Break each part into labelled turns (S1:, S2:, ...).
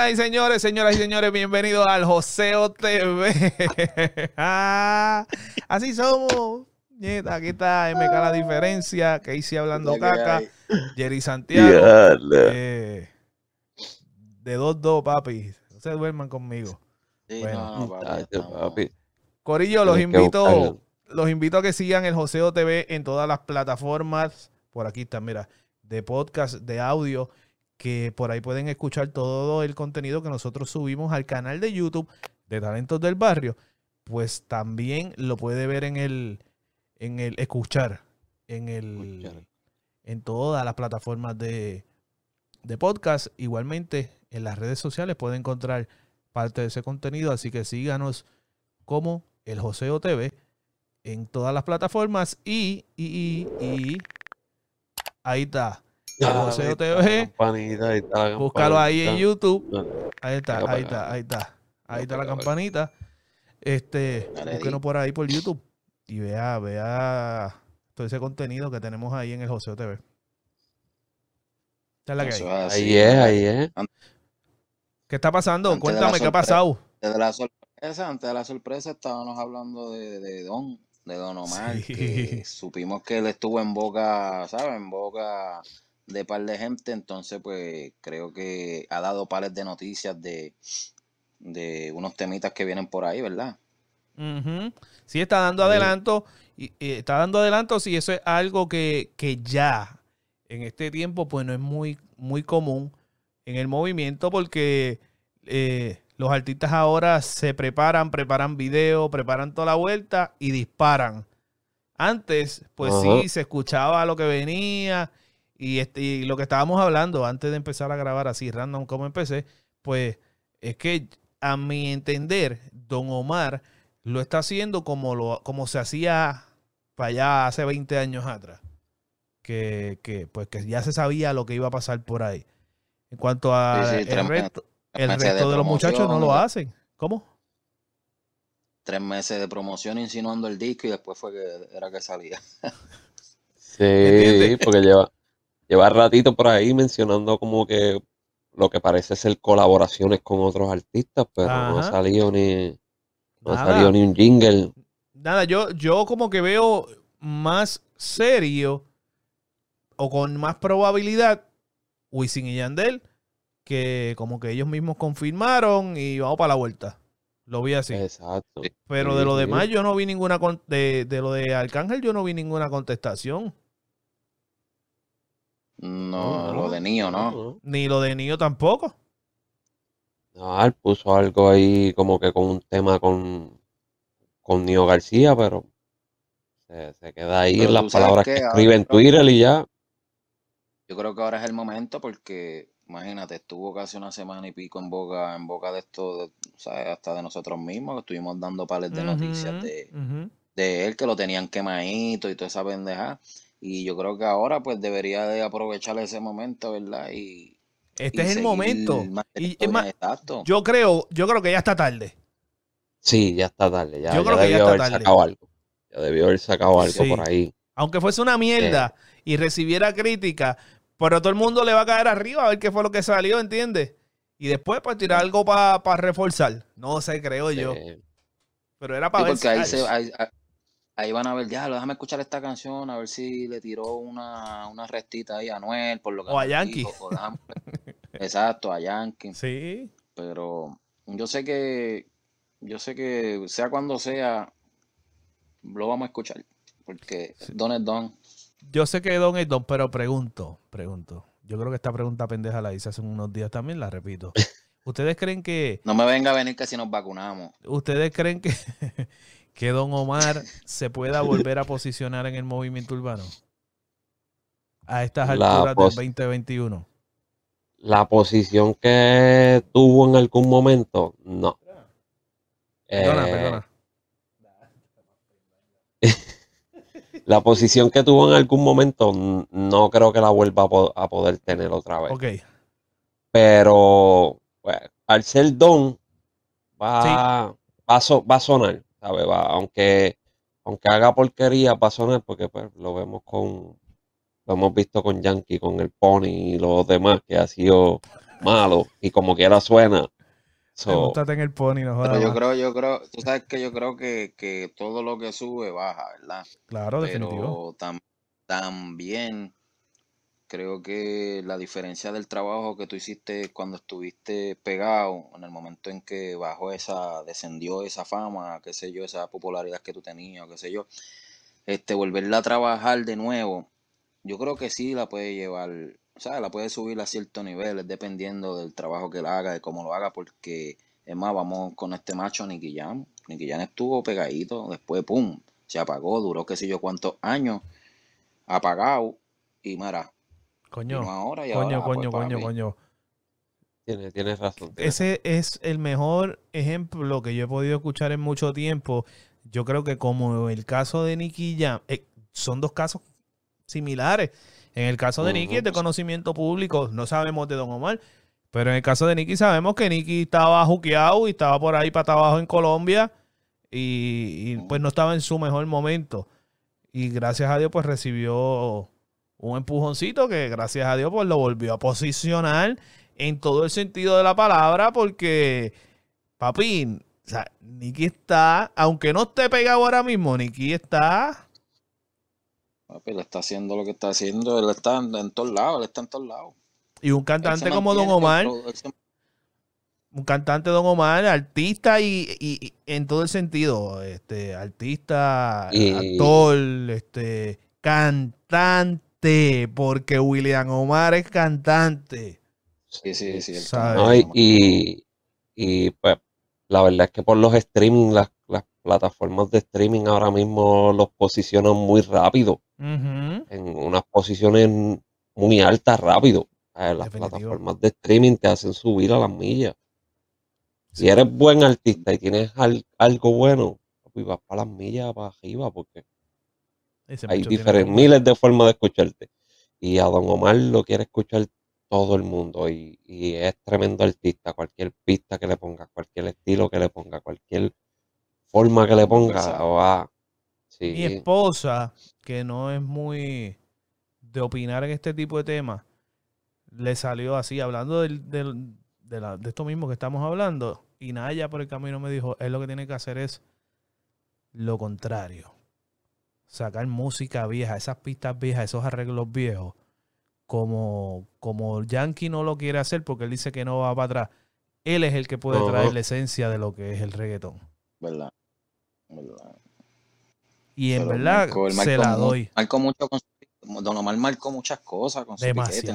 S1: Buenas y señores, señoras y señores, bienvenidos al Joseo TV. Ah, así somos. Nieta, aquí está MK La Diferencia, que hice hablando caca, Jerry Santiago. Eh, de 2-2, papi. No se duerman conmigo.
S2: Sí,
S1: Bueno.
S2: no, papi,
S3: papi.
S1: Corillo, los invito, los invito a que sigan el Joseo TV en todas las plataformas. Por aquí está, mira, de podcast, de audio, que por ahí pueden escuchar todo el contenido que nosotros subimos al canal de YouTube de Talentos del Barrio. Pues también lo puede ver en el, en el, escuchar, en el,
S3: Escuchar.
S1: en todas las plataformas de, de podcast. Igualmente, en las redes sociales puede encontrar parte de ese contenido. Así que síganos como el Joseo TV en todas las plataformas. Y, y, y, y ahí está. Joseo TV.
S3: la campanita, ahí está la
S1: Búscalo ahí en. YouTube. Ahí está, ahí está, ahí está. Ahí está la campanita. Este, búsquenos por ahí por YouTube y vea, vea todo ese contenido que tenemos ahí en el Joseo TV. Esta es la que hay.
S3: Ahí es, ahí es.
S1: ¿Qué está pasando?
S2: Antes
S1: Cuéntame qué ha pasado.
S2: Antes de la sorpresa, antes de la sorpresa estábamos hablando de, de Don, de Don Omar,
S1: Sí.
S2: que supimos que él estuvo en boca, ¿sabes? En boca de par de gente, entonces pues creo que ha dado pares de noticias de, de unos temitas que vienen por ahí, ¿verdad?
S1: Sí, está dando
S3: Sí.
S1: adelanto. Y, y está dando adelanto si eso es algo que, que ya en este tiempo pues no es muy, muy común en el movimiento porque eh, los artistas ahora se preparan, preparan video, preparan toda la vuelta y disparan. Antes, pues sí, se escuchaba lo que venía y, este, y lo que estábamos hablando antes de empezar a grabar así random como empecé, pues es que a mi entender, Don Omar lo está haciendo como, lo, como se hacía para allá hace 20 años atrás. Que, que, pues que ya se sabía lo que iba a pasar por ahí. En cuanto a
S2: Sí, sí,
S1: el
S2: tres
S1: resto, el
S2: meses de
S1: resto de los muchachos no lo hacen. ¿Cómo?
S2: Tres meses de promoción insinuando el disco y después fue que era que salía.
S3: Sí, porque lleva, lleva ratito por ahí mencionando como que lo que parece ser colaboraciones con otros artistas, pero no ha salido ni, no ha salido ni un jingle.
S1: Nada, yo, yo como que veo más serio o con más probabilidad Wisin y Yandel que como que ellos mismos confirmaron y vamos para la vuelta. Lo vi así.
S3: Exacto.
S1: Pero
S3: Sí,
S1: de lo
S3: sí.
S1: demás yo no vi ninguna de, de lo de Arcángel yo no vi ninguna contestación.
S2: No, lo de Nio, ¿no?
S3: no.
S1: Ni lo de Nio tampoco.
S3: No, él puso algo ahí como que con un tema con, con Nio García, pero se, se queda ahí
S2: Pero
S3: en las palabras
S2: que
S3: que escribe en Twitter y ya.
S2: Yo creo que ahora es el momento porque, imagínate, estuvo casi una semana y pico en boca, en boca de esto, de- ¿sabes? Hasta de nosotros mismos, que estuvimos dando pales de noticias de, de él, que lo tenían quemadito y toda esa pendeja. Y yo creo que ahora pues debería de aprovechar ese momento, ¿verdad? Y,
S1: Este
S2: y
S1: es el momento. Y es más, yo creo, yo creo que ya está tarde.
S3: Sí, ya está tarde. Ya,
S1: Yo
S3: ya
S1: creo que ya
S3: debió
S1: está
S3: haber
S1: tarde.
S3: sacado algo. Ya debió haber sacado algo
S1: Sí.
S3: por ahí.
S1: Aunque fuese una mierda y recibiera crítica, pero todo el mundo le va a caer arriba a ver qué fue lo que salió, ¿entiendes? Y después pues tirar algo para reforzar. No sé, creo yo. Pero era
S2: Sí,
S1: para ver
S2: porque ahí, se, ahí, ahí- van a ver, ya, déjame escuchar esta canción, a ver si le tiró una, una restita ahí a Anuel, por lo que
S1: O a Yankee.
S2: dijo, o déjame- Exacto, a Yankee.
S1: Sí.
S2: Pero yo sé que, yo sé que sea cuando sea, lo vamos a escuchar. Porque Don es Don.
S1: Yo sé que Don es Don, pero pregunto, pregunto. Yo creo que esta pregunta pendeja la hice hace unos días también, la repito. ¿Ustedes creen que,
S2: No me venga a venir que si nos vacunamos.
S1: ustedes creen que, que Don Omar se pueda volver a posicionar en el movimiento urbano? A estas
S3: La
S1: alturas del 2021.
S3: la posición que tuvo en algún momento, no.
S1: Perdona,
S3: Eh,
S1: perdona.
S3: La posición que tuvo en algún momento, no creo que la vuelva a, po- a poder tener otra vez.
S1: Ok.
S3: Pero pues, al ser Don, va, va, so- va a sonar, ¿sabes? Va, aunque, aunque haga porquería, va a sonar porque pues, lo vemos con, lo hemos visto con Yankee, con el Pony y los demás, que ha sido malo y como quiera suena. So,
S1: en el pony, no jodas
S2: Pero yo creo, yo creo, tú sabes que yo creo que, que todo lo que sube baja, ¿verdad?
S1: Claro, definitivo.
S2: Pero tam- también creo que la diferencia del trabajo que tú hiciste cuando estuviste pegado, en el momento en que bajó esa, descendió esa fama, qué sé yo, esa popularidad que tú tenías, qué sé yo, este, volverla a trabajar de nuevo, yo creo que sí la puede llevar, o sea, la puede subir a ciertos niveles, dependiendo del trabajo que él haga, de cómo lo haga, porque es más, vamos con este macho Nicky Jam. Nicky Jam estuvo pegadito, después, pum, se apagó, duró qué sé yo cuántos años, apagado, y mira,
S1: Coño,
S2: vino ahora y
S1: coño,
S2: ahora,
S1: coño,
S2: pues,
S1: coño,
S2: papi.
S1: coño.
S3: tienes, tienes razón. tienes
S1: Ese es el mejor ejemplo que yo he podido escuchar en mucho tiempo. Yo creo que como el caso de Nicky Jam, eh, son dos casos similares. En el caso de Nicky es de
S3: Ujú.
S1: conocimiento público, no sabemos de Don Omar, pero en el caso de Nicky sabemos que Nicky estaba juqueado y estaba por ahí para abajo en Colombia y, y, pues no estaba en su mejor momento. Y gracias a Dios pues recibió un empujoncito que gracias a Dios pues lo volvió a posicionar en todo el sentido de la palabra porque, papi, o sea, Nicky está, aunque no esté pegado ahora mismo, Nicky está...
S2: Papi, él está haciendo lo que está haciendo, él está en, en todos lados, él está en todos lados.
S1: Y un cantante como Don Omar,
S2: se-
S1: un cantante Don Omar, artista y, y- y en todo el sentido, este, artista,
S3: Y-
S1: actor, este, cantante, porque William Omar es cantante.
S2: Sí, sí, sí.
S3: No, y, y, y, pues la verdad es que por los streaming, las, las plataformas de streaming ahora mismo los posicionan muy rápido, en unas posiciones muy altas rápido. Eh, Las
S1: Definitivo.
S3: plataformas de streaming te hacen subir a las millas. Si eres buen artista y tienes al- algo bueno, pues vas para las millas, para arriba, porque hay diferentes, miles de formas de escucharte. Y a Don Omar lo quiere escuchar todo el mundo y, y es tremendo artista. Cualquier pista que le ponga, cualquier estilo que le ponga, cualquier forma que le ponga.
S1: Mi esposa, que no es muy de opinar en este tipo de temas, le salió así, hablando del- del- de, la- de esto mismo que estamos hablando, y Naya por el camino me dijo, él lo que tiene que hacer es lo contrario. Sacar música vieja, esas pistas viejas, esos arreglos viejos, como, como Yankee no lo quiere hacer porque él dice que no va para atrás. Él es el que puede traer la esencia de lo que es el reggaetón.
S2: ¿Verdad? ¿Verdad?
S1: Y en
S2: Pero
S1: verdad se la doy.
S2: Marcó mucho con Don Omar marcó muchas cosas con su piquete.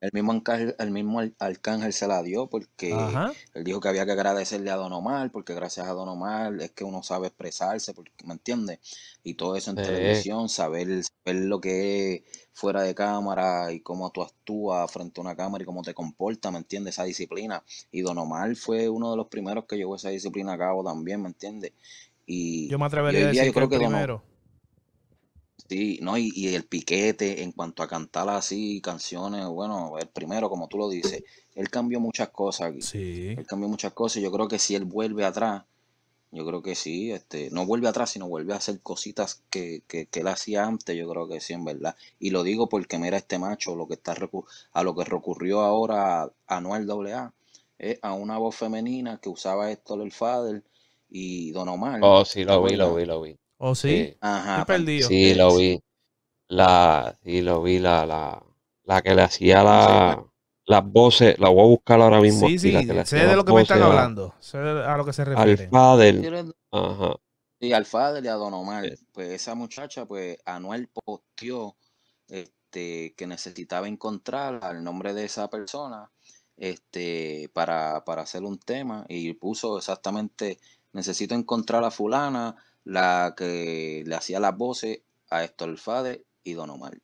S2: El mismo. Arcángel, el mismo Arcángel, se la dio porque
S1: Ajá.
S2: él dijo que había que agradecerle a Don Omar porque gracias a Don Omar es que uno sabe expresarse, porque, ¿me entiendes? Y todo eso en
S3: Sí.
S2: televisión, saber, saber lo que es fuera de cámara y cómo tú actúas frente a una cámara y cómo te comportas, ¿me entiendes? Esa disciplina. Y Don Omar fue uno de los primeros que llevó esa disciplina a cabo también, ¿me entiendes? Y,
S1: Yo me atrevería a decir
S2: yo creo
S1: que el primero.
S2: Sí, no, y, y el piquete en cuanto a cantar así canciones, bueno, el primero, como tú lo dices, él cambió muchas cosas aquí.
S1: Sí.
S2: Él cambió muchas cosas y yo creo que si él vuelve atrás, yo creo que sí, este, no vuelve atrás, sino vuelve a hacer cositas que, que, que él hacía antes, yo creo que sí, en verdad. Y lo digo porque mira este macho, lo que está a lo que recurrió ahora a Anuel AA, es a una voz femenina que usaba Héctor el Fader y Don Omar.
S3: Oh, sí, lo
S2: ¿te
S3: vi, lo vi, lo vi.
S1: ¿O sí?
S3: Sí,
S2: Ajá,
S1: Estoy
S2: pa-
S1: perdido.
S3: sí, lo vi. La, sí, lo vi, la, la, la que le hacía la, las voces, la voy a buscar ahora mismo
S1: Sí,
S3: aquí,
S1: sí,
S3: la que le
S1: sé de lo que me están hablando. Sé a lo que se
S3: al
S1: refieren.
S3: Fader. Ajá.
S2: Sí, al Fader y a Don Omar.
S3: Sí.
S2: Pues esa muchacha, pues Anuel posteó este, que necesitaba encontrar el nombre de esa persona este, para, para hacer un tema y puso exactamente, necesito encontrar a fulana, la que le hacía las voces a Héctor Fader y Don Omar.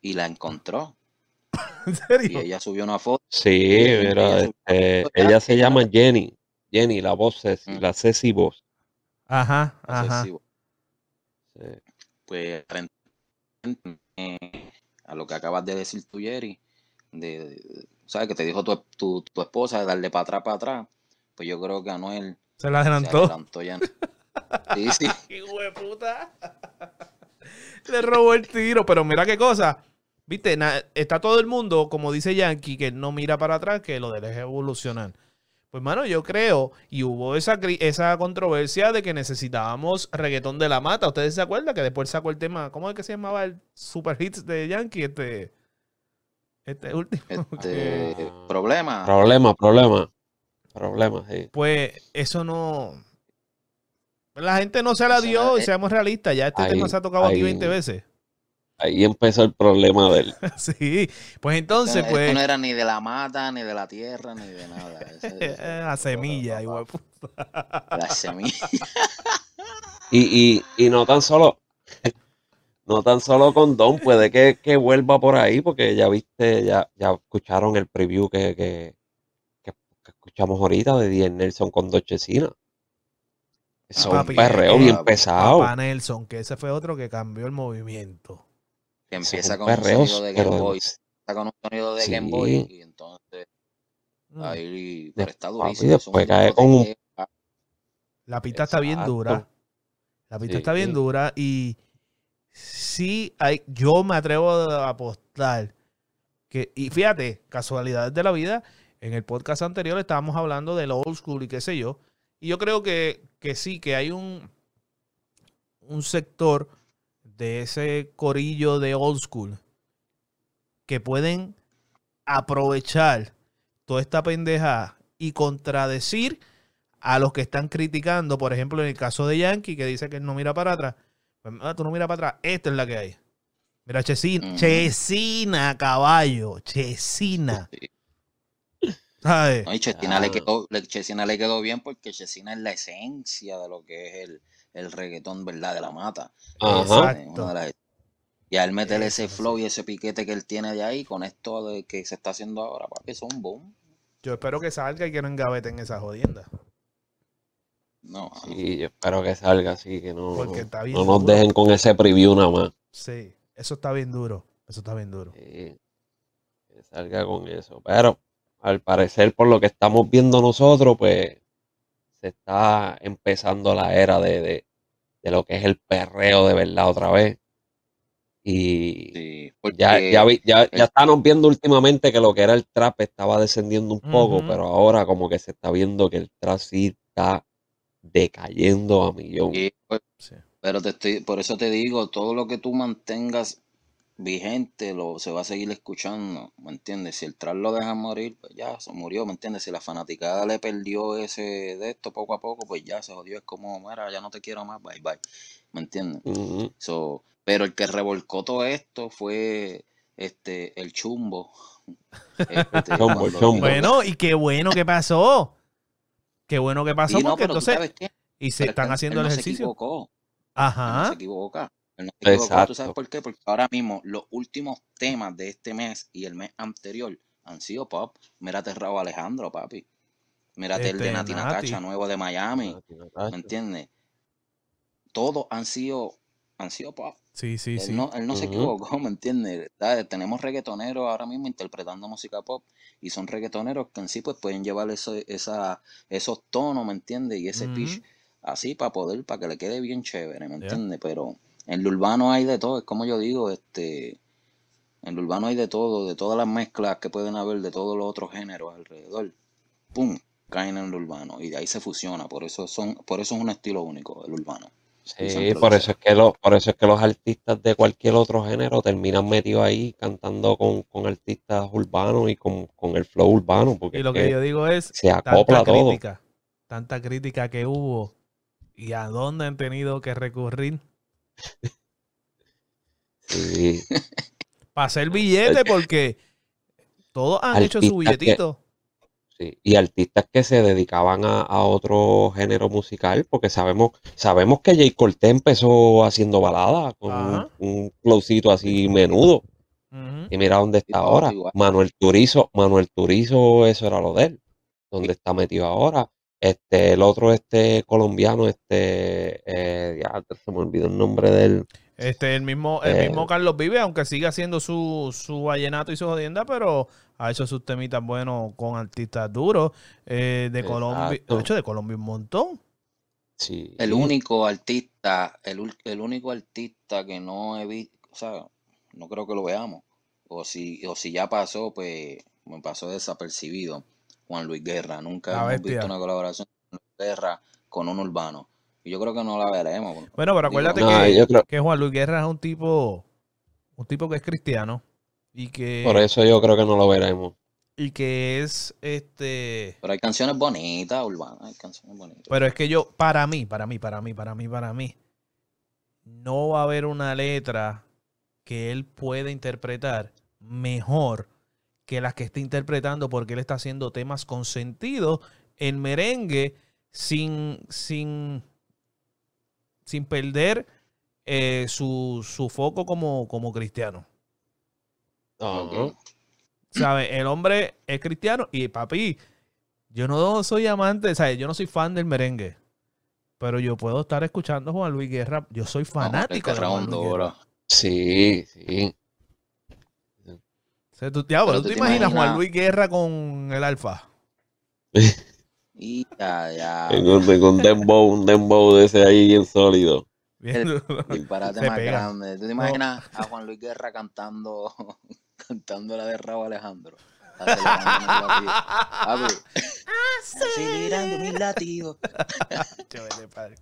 S2: Y la encontró.
S1: ¿En
S2: Y
S1: serio?
S2: ella subió una foto.
S3: Sí,
S2: ella subió
S3: este, ella se llama
S2: la-
S3: Jenny. Jenny, la voz Ceci,
S2: Mm.
S3: la Ceci voz.
S1: Ajá,
S2: sé
S1: ajá.
S3: Sí.
S2: pues eh, a lo que acabas de decir tú, Jerry, de, de- ¿sabes? Que te dijo tu, tu, tu esposa de darle para atrás, para atrás. Pues yo creo que Anuel
S1: Se la
S2: se
S1: adelantó.
S2: adelantó ya. Sí, sí.
S1: ¡Qué puta! Le robó el tiro, pero mira qué cosa. viste, na- está todo el mundo, como dice Yankee, que no mira para atrás, que lo deje evolucionar. Pues, mano, yo creo, y hubo esa, esa controversia de que necesitábamos reggaetón de la mata. ¿Ustedes se acuerdan que después sacó el tema, ¿cómo es que se llamaba el super hits de Yankee? Este, este último.
S2: Este, problema.
S3: Problema, problema. Problema, sí.
S1: Pues eso no. La gente no se la dio, y
S2: es-
S1: seamos realistas. Ya este
S3: Ahí-
S1: tema se ha tocado aquí
S3: ahí-
S1: 20 veces.
S3: Ahí empezó el problema del.
S1: sí. Pues entonces,
S2: Esto-
S1: pues.
S2: esto no era ni de la mata, ni de la tierra, ni de nada. Ese- ese-
S1: La semilla, igual.
S2: La semilla.
S3: Y, y, y no tan solo. No tan solo con Don, puede que, que vuelva por ahí, porque ya viste, ya, ya escucharon el preview que, que, que- que escuchamos ahorita de Die Nelson con Dochecina. Eso es un
S1: Papi,
S3: perreo
S1: eh,
S3: bien
S2: papá,
S3: pesado.
S1: Papá Nelson, que ese fue otro que cambió el movimiento.
S2: Que empieza con un sonido de
S3: pero
S2: Game Boy. Empieza con un sonido de
S3: Sí.
S2: Game Boy. Y entonces
S1: Mm.
S2: ahí. Pero está durísimo. un
S3: después cae con un-.
S1: La pista está bien dura. La pista está bien
S3: Sí.
S1: dura y sí hay, yo me atrevo a apostar que, y fíjate, casualidades de la vida, en el podcast anterior estábamos hablando del old school y qué sé yo, y yo creo que, que sí, que hay un, un sector de ese corillo de old school que pueden aprovechar toda esta pendeja y contradecir a los que están criticando, por ejemplo, en el caso de Yankee, que dice que él no mira para atrás. Pues, ah, tú no miras para atrás, esta es la que hay. Mira, Chesina. Chesina, caballo, Chesina.
S2: Sí.
S1: ¿Sabes?
S2: No, y Chesina, le
S3: Ah.
S2: quedó, Chesina le quedó bien porque Chesina es la esencia de lo que es el, el reggaetón, ¿verdad? De la mata.
S3: Ajá.
S1: Exacto.
S2: Las- Y al meterle ese flow y ese piquete que él tiene de ahí, con esto de que se está haciendo ahora, papi, eso es un boom.
S1: Yo espero que salga y que no engaveten esa jodienda.
S2: No,
S3: Sí, yo espero que salga así, que no,
S1: Porque está bien
S3: no nos
S1: duro.
S3: dejen con ese preview nada más.
S1: Sí, eso está bien duro. Eso está bien duro.
S3: Sí, que salga con eso. Pero al parecer, por lo que estamos viendo nosotros, pues se está empezando la era de, de, de lo que es el perreo de verdad otra vez. Y
S2: sí,
S3: ya, ya, vi- ya, ya
S2: el-
S3: estamos viendo últimamente que lo que era el trap estaba descendiendo un poco, pero ahora como que se está viendo que el trap sí está decayendo a millón.
S2: sí, pues,
S1: Sí.
S2: pero te estoy, por eso te digo, todo lo que tú mantengas vigente lo se va a seguir escuchando, ¿me entiendes? Si el trap lo deja morir, pues ya se murió, ¿me entiendes? Si la fanaticada le perdió ese de esto poco a poco, pues ya se jodió, es como, mira, ya no te quiero más, bye bye, ¿me entiendes? So, pero el que revolcó todo esto fue este el chumbo. Este, dijo-
S1: Bueno, y qué bueno que pasó. Qué bueno que pasó
S2: Sí, no,
S1: porque entonces y se
S2: Pero es que
S1: están
S2: él-
S1: haciendo
S2: él
S1: el
S2: no se
S1: ejercicio.
S2: equivocó. Él no
S1: Ajá.
S2: se equivoca. No se equivocó. ¿Tú sabes por qué? Porque ahora mismo los últimos temas de este mes y el mes anterior han sido pop. Mírate Raúl Alejandro, papi. Mírate el
S1: Este,
S2: de Nati
S1: Nati.
S2: Natacha, nuevo de Miami. ¿Me entiendes? Todos han sido, han sido pop.
S1: Sí, sí,
S2: Él
S1: sí.
S2: no, él no se equivocó, ¿me entiendes? Tenemos reggaetoneros ahora mismo interpretando música pop y son reggaetoneros que en sí pues pueden llevar eso, esa, esos tonos, ¿me entiendes? Y ese pitch así para poder, para que le quede bien chévere, ¿me
S1: Ya.
S2: entiendes? Pero en lo urbano hay de todo, es como yo digo, este, en lo urbano hay de todo, de todas las mezclas que pueden haber de todos los otros géneros alrededor. ¡Pum! caen en lo urbano y de ahí se fusiona, por eso son, por eso es un estilo único, el urbano.
S3: Sí, por eso es que los, por eso es que los artistas de cualquier otro género terminan metidos ahí cantando con, con artistas urbanos y con, con el flow urbano, porque
S1: Y
S3: es
S1: lo que
S3: que
S1: yo digo es
S3: se acopla
S1: tanta
S3: todo.
S1: crítica, tanta crítica que hubo y a dónde han tenido que recurrir
S3: Sí,
S1: para hacer billete porque todos han hecho su
S3: que-
S1: billetito.
S3: sí. Y artistas que se dedicaban a, a otro género musical, porque sabemos, sabemos que Jay Cortez empezó haciendo baladas con un,
S1: Ajá.
S3: un flowcito así menudo. Y mira dónde está ahora. Manuel Turizo, Manuel Turizo, eso era lo de él. ¿Dónde está metido ahora? Este, el otro, este colombiano, este, eh, ya se me olvidó el nombre de él.
S1: Este, el mismo, el
S3: Eh.
S1: mismo Carlos Vive, aunque siga haciendo su, su vallenato y su jodienda, pero ha hecho sus temitas buenos con artistas duros. Eh, de Colombia, de hecho, de Colombia un montón.
S3: Sí.
S2: El único artista, el, el único artista que no he visto, o sea, no creo que lo veamos, o si, o si ya pasó, pues me pasó desapercibido. Juan Luis Guerra, nunca
S1: La
S2: hemos visto una colaboración de Juan Luis Guerra con un urbano. Y yo creo que no la veremos.
S1: Bueno, pero acuérdate
S3: No,
S1: que,
S3: yo creo,
S1: que Juan Luis Guerra es un tipo, un tipo que es cristiano y que,
S3: por eso yo creo que no lo veremos.
S1: y que es este.
S2: Pero hay canciones bonitas, urbanas, hay canciones bonitas.
S1: Pero es que yo, para mí, para mí, para mí, para mí, para mí, no va a haber una letra que él pueda interpretar mejor que las que está interpretando porque él está haciendo temas con sentido en merengue sin, sin, sin perder eh, su, su foco como, como cristiano.
S2: Ok.
S1: ¿Sabes? El hombre es cristiano y papi, yo no soy amante, ¿sabes? Yo no soy fan del merengue. Pero yo puedo estar escuchando a Juan Luis Guerra. Yo soy fanático de Juan Luis Guerra.
S3: Sí, sí.
S1: O sea, tú, diablo,
S2: Pero
S1: ¿tú
S2: tú
S1: te
S2: te
S1: imaginas
S2: imaginas-
S1: Juan Luis Guerra con el Alfa?
S2: Y ya, ya.
S3: En un dembow, un dembow de ese ahí bien sólido.
S1: Viendo-
S2: Disparate más
S1: pega.
S2: grande. ¿Tú te imaginas a Juan Luis Guerra cantando, cantando la de Raúl Alejandro? Acelerando mis latidos. Papi, acelerando mis latidos.
S1: Chévere, padre.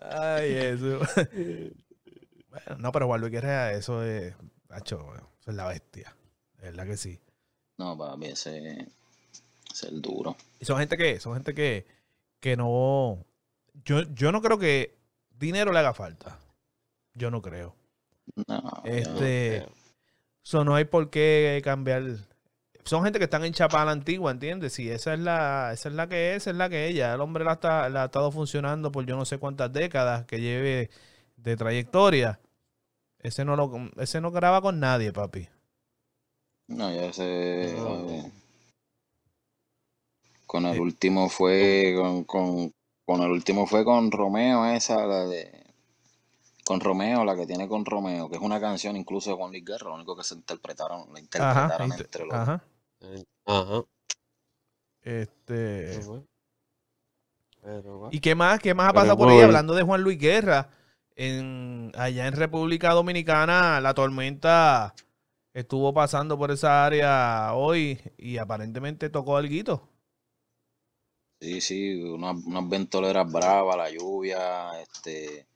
S1: Ay, eso. Bueno, no, pero Juan Luis Guerra, eso es. Macho, eso es la bestia. De verdad que sí.
S2: No, papi, ese ese es el duro.
S1: Y son gente que, son gente que, que no. Yo, yo no creo que dinero le haga falta. Yo no creo.
S2: No,
S1: Este. Eso no hay por qué cambiar. Son gente que están en chapa a la antigua, ¿entiendes? Si esa es la, esa es la que es, esa es la que ella. El hombre la, está, la ha estado funcionando por yo no sé cuántas décadas que lleve de trayectoria. Ese no lo, ese no graba con nadie, papi.
S2: no, sé.
S3: No.
S2: papi. Con el
S1: Eh.
S2: último fue con, con, con el último fue con Romeo, esa, la de. Con Romeo, la que tiene con Romeo, que es una canción incluso de Juan Luis Guerra, lo único que se interpretaron, la
S1: Ajá.
S2: interpretaron
S1: int-
S2: entre los
S1: Ajá.
S3: Ajá.
S1: Este.
S3: Pero.
S1: ¿Y qué más? ¿Qué más ha pasado por ahí? Hablando de Juan Luis Guerra. En, allá en República Dominicana, la tormenta estuvo pasando por esa área hoy y aparentemente tocó algo.
S2: Sí, sí, unas, unas ventoleras bravas, la lluvia, este,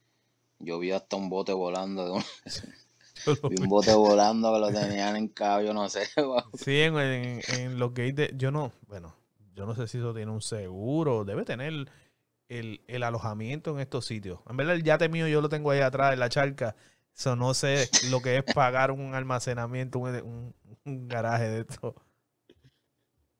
S2: yo vi hasta un bote volando, de un, vi un bote volando que lo tenían en cabello, no sé.
S1: Sí, en, en, en los gates de. Yo no, bueno, yo no sé si eso tiene un seguro. Debe tener el, el alojamiento en estos sitios. En verdad, el yate mío yo lo tengo ahí atrás en la charca. Eso no sé lo que es pagar un almacenamiento, un, un- un garaje de esto.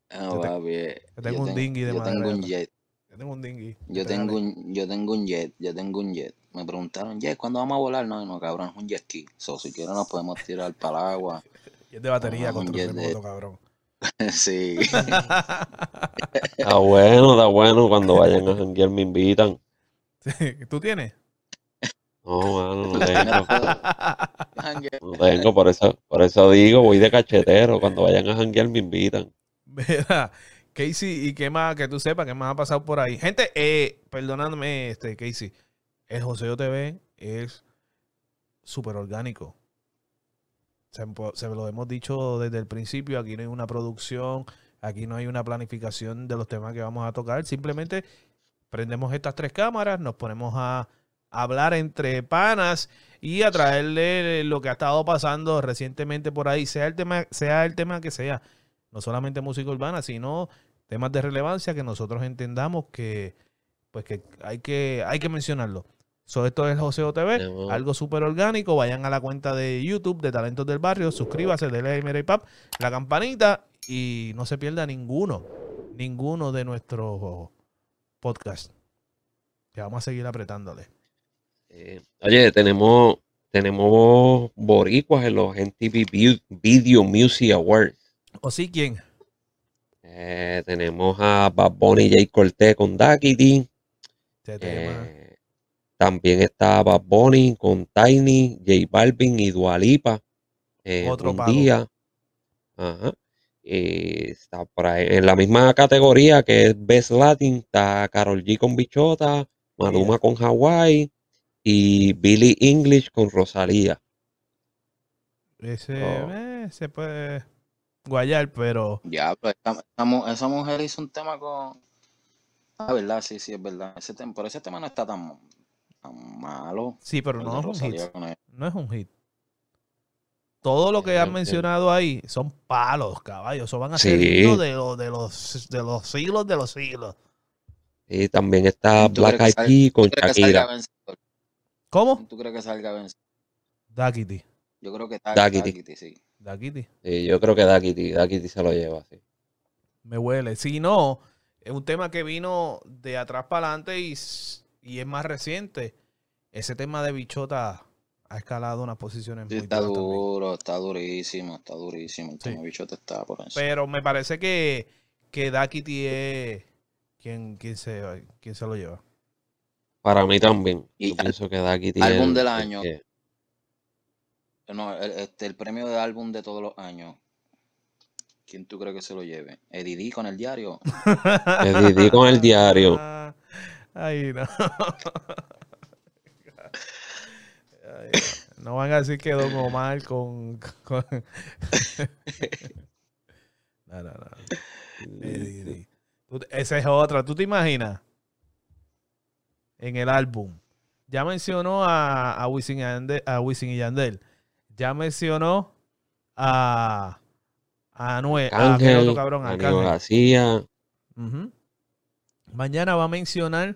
S2: Ah,
S1: Yo te-
S2: papi, eh,
S1: yo tengo un dinghy de
S2: yo
S1: madera
S2: tengo un jet,
S1: Yo tengo un dinghy.
S2: yo tengo un, yo tengo un jet, yo tengo un jet. Me preguntaron, jet, ¿cuándo vamos a volar? No, no, cabrón, es un jet ski. So, si quieren nos podemos tirar para el agua.
S1: Es de batería control
S2: jet de-
S1: remoto, cabrón.
S2: sí.
S3: Está bueno, está bueno. Cuando vayan a janguear me invitan.
S1: ¿Tú tienes?
S3: No, mano, no tengo. No tengo, por eso, por eso digo, voy de cachetero. Cuando vayan a janguear me invitan.
S1: Mira, Casey, ¿y qué más? Que tú sepas, ¿qué más ha pasado por ahí? Gente, eh, perdóname, este, Casey, el Joseo TV es súper orgánico. Se, se lo hemos dicho desde el principio, aquí no hay una producción, aquí no hay una planificación de los temas que vamos a tocar, simplemente prendemos estas tres cámaras, nos ponemos a hablar entre panas y a traerle lo que ha estado pasando recientemente por ahí, sea el tema, sea el tema que sea no solamente música urbana, sino temas de relevancia que nosotros entendamos que pues que hay que hay que mencionarlo. So, esto es Joseo TV, algo súper orgánico. Vayan a la cuenta de YouTube de Talentos del Barrio, suscríbase, denle a Mira y Pap, la campanita y no se pierda ninguno, ninguno de nuestros podcasts. Que vamos a seguir apretándole.
S3: Eh, oye, tenemos, tenemos boricuas en los MTV Vi- Video Music Awards.
S1: ¿O sí quién?
S3: Eh, tenemos a Bad Bunny y Jay Cortez con Daquiti.
S1: Este tema.
S3: También está Bad Bunny con Tiny, J Balvin y Dualipa. Eh,
S1: Otro
S3: un día. Ajá. Eh, está por ahí. En la misma categoría que es Best Latin, está Carol G con Bichota, Maluma
S1: Yeah.
S3: con Hawaii y Billie English con Rosalía.
S1: Ese
S3: Oh.
S1: eh, se puede guayar, pero
S2: esa, esa mu- esa mujer hizo un tema con. Ah, verdad, sí, sí, es verdad. Ese tema, pero ese tema no está tan, tan malo.
S1: sí, pero no es un hit. No es un hit. Todo lo que han mencionado ahí son palos, caballos. Eso van a
S3: Sí.
S1: ser de, los de, los, de los siglos de los siglos.
S3: Y también está
S2: ¿Tú
S3: Black Eyed Peas con
S2: ¿Tú crees que salga
S3: Shakira.
S2: vencedor?
S1: ¿Cómo?
S2: ¿Tú crees que salga vencedor?
S1: Daquiti.
S2: Yo creo que.
S3: Daquiti,
S2: sí.
S1: Daquiti.
S3: Sí, yo creo que Daquiti, Daquiti se lo lleva, sí.
S1: Me huele. Si no, es un tema que vino de atrás para adelante y, y es más reciente. Ese tema de bichota ha escalado unas posiciones
S2: Sí,
S1: muy
S2: está
S1: también.
S2: duro, está durísimo, está durísimo. El
S1: Sí.
S2: tema bichote está por encima.
S1: Pero me parece que, que Daquiti es quien, quien, se, quien se lo lleva.
S3: Para mí también.
S2: Y
S3: Yo
S2: al-
S3: pienso que Daquiti
S2: álbum
S3: es
S2: del
S3: el
S2: año.
S3: que-
S2: No, el, este, el premio de álbum de todos los años. ¿Quién tú crees que se lo lleve? ¿Eddie D con el diario?
S3: Eddie D con el diario.
S1: Ay, no. Ay, no. No van a decir que Don Omar con. con- no, no, no. Tú te- Esa es otra. ¿Tú te imaginas? En el álbum. Ya mencionó a, a, Wisin y Yandel, a Wisin y Yandel. Ya mencionó a. A Anuel. A otro cabrón.
S3: García.
S1: Mañana va a mencionar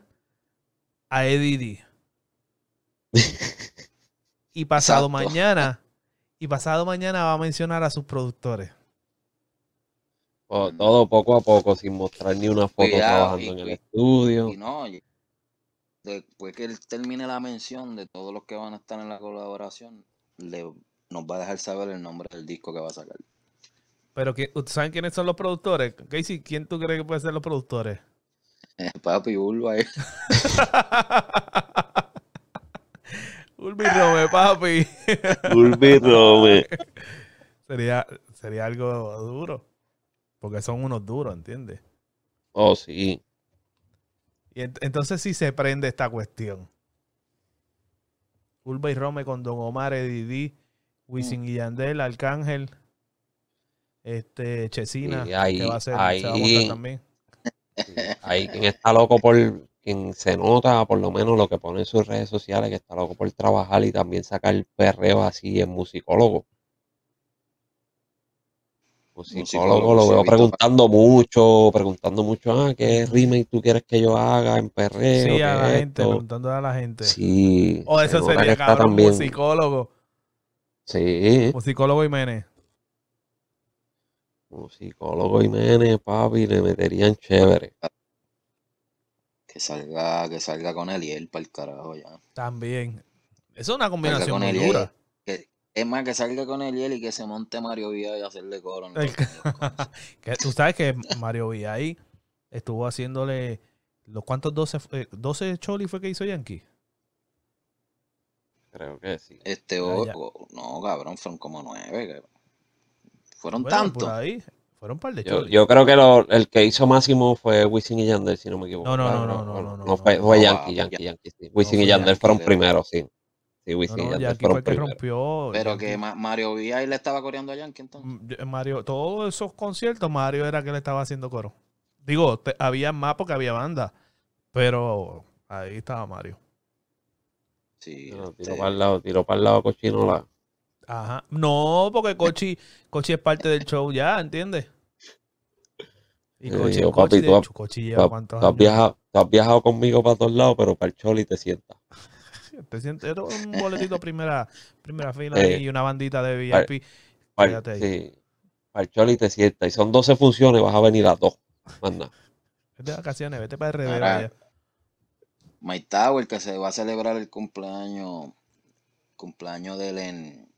S1: a Eddie D. Y pasado
S2: Exacto.
S1: mañana, y pasado mañana va a mencionar a sus productores.
S3: O- Todo poco a poco, sin mostrar ni una foto
S2: Cuidado,
S3: trabajando
S2: y
S3: en el estudio.
S2: Y no, y después que él termine la mención de todos los que van a estar en la colaboración, le, nos va a dejar saber el nombre del disco que va a sacar.
S1: Pero que, ¿saben quiénes son los productores? Casey, ¿quién tú crees que puede ser los productores?
S2: Papi, Urba, eh.
S1: Ulvi Rome, papi.
S3: Ulvi Rome.
S1: sería, sería algo duro. Porque son unos duros, ¿entiendes?
S3: Oh, sí.
S1: Y ent- entonces sí se prende esta cuestión. Ulva y Rome con Don Omar, Eddie D, Wisin y Yandel, Arcángel, este, Chesina,
S3: Y ahí-
S1: que va a ser, se va a montar también.
S3: Hay quien está loco por, quien se nota, por lo menos lo que pone en sus redes sociales, que está loco por trabajar y también sacar perreo así en musicólogo. Musicólogo
S2: Musicólogo,
S3: lo veo preguntando mucho, preguntando mucho, ah, ¿qué remake tú quieres que yo haga en perreo?
S1: Sí,
S3: ¿Qué
S1: a la
S3: es
S1: gente,
S3: esto?
S1: preguntando a la gente.
S3: Sí,
S1: O eso sería cabrón,
S3: también-
S1: musicólogo.
S3: Sí,
S1: Musicólogo Jiménez.
S3: Musicólogo Jiménez, papi, le meterían chévere.
S2: Que salga, que salga con él para el carajo ya.
S1: También. Eso es una combinación
S2: con
S1: muy dura.
S2: Que, es más, que salga con él y que se monte Mario Villa y hacerle coro. en
S1: El
S2: los-
S1: ca- que tú sabes que Mario Villay estuvo haciéndole los cuantos 12, eh, 12 choli fue que hizo Yankee.
S3: Creo que sí.
S2: Este,
S1: Ah,
S2: o-
S1: ya.
S2: o- no, cabrón, fueron como nueve. cabrón. Fueron
S1: Bueno,
S2: tantos.
S1: ahí fueron un par de
S3: Yo,
S1: cholis.
S3: yo creo que lo- el que hizo máximo fue Wisin y Yandel, si no me equivoco.
S1: No, no, no, no, no, no,
S3: No fue,
S1: no.
S3: fue
S2: No,
S3: Yankee,
S2: va,
S3: Yankee,
S2: ya-
S3: Yankee, sí. Wisin y Yandel
S1: Yankee,
S3: fueron primeros, sí. Sí,
S1: No,
S3: Wisin y Yandel fueron primeros.
S1: rompió.
S2: Pero
S1: Yankee-
S2: que Ma- Mario Villa le estaba coreando a Yankee entonces.
S1: Mm, yo- Mario, todos esos conciertos, Mario era que le estaba haciendo coro. Digo, te- había más porque había banda, pero ahí estaba Mario.
S2: Sí.
S3: No,
S2: este,
S3: tiró para el lado, tiró para el lado cochinola.
S1: Ajá. No, porque Cochi, Cochi es parte del show ya, ¿entiendes? Y Cochi, Cochi,
S3: papi,
S1: de
S3: tú has-
S1: hecho, Cochi
S3: Tú
S1: lleva
S3: has,
S1: cuántos
S3: tú has
S1: años.
S3: viajado, tú has viajado conmigo para todos lados, pero para el choli te sientas.
S1: Te sientes esto es un boletito primera, primera fila
S3: Eh,
S1: y una bandita de VIP.
S3: Para,
S1: Quédate ahí.
S3: sí, para el choli te sientas. Y son 12 funciones, vas a venir a dos. Más nada.
S1: Vete de vacaciones, vete para el ya.
S2: Mike Tower, que se va a celebrar el cumpleaños, cumpleaños de él en,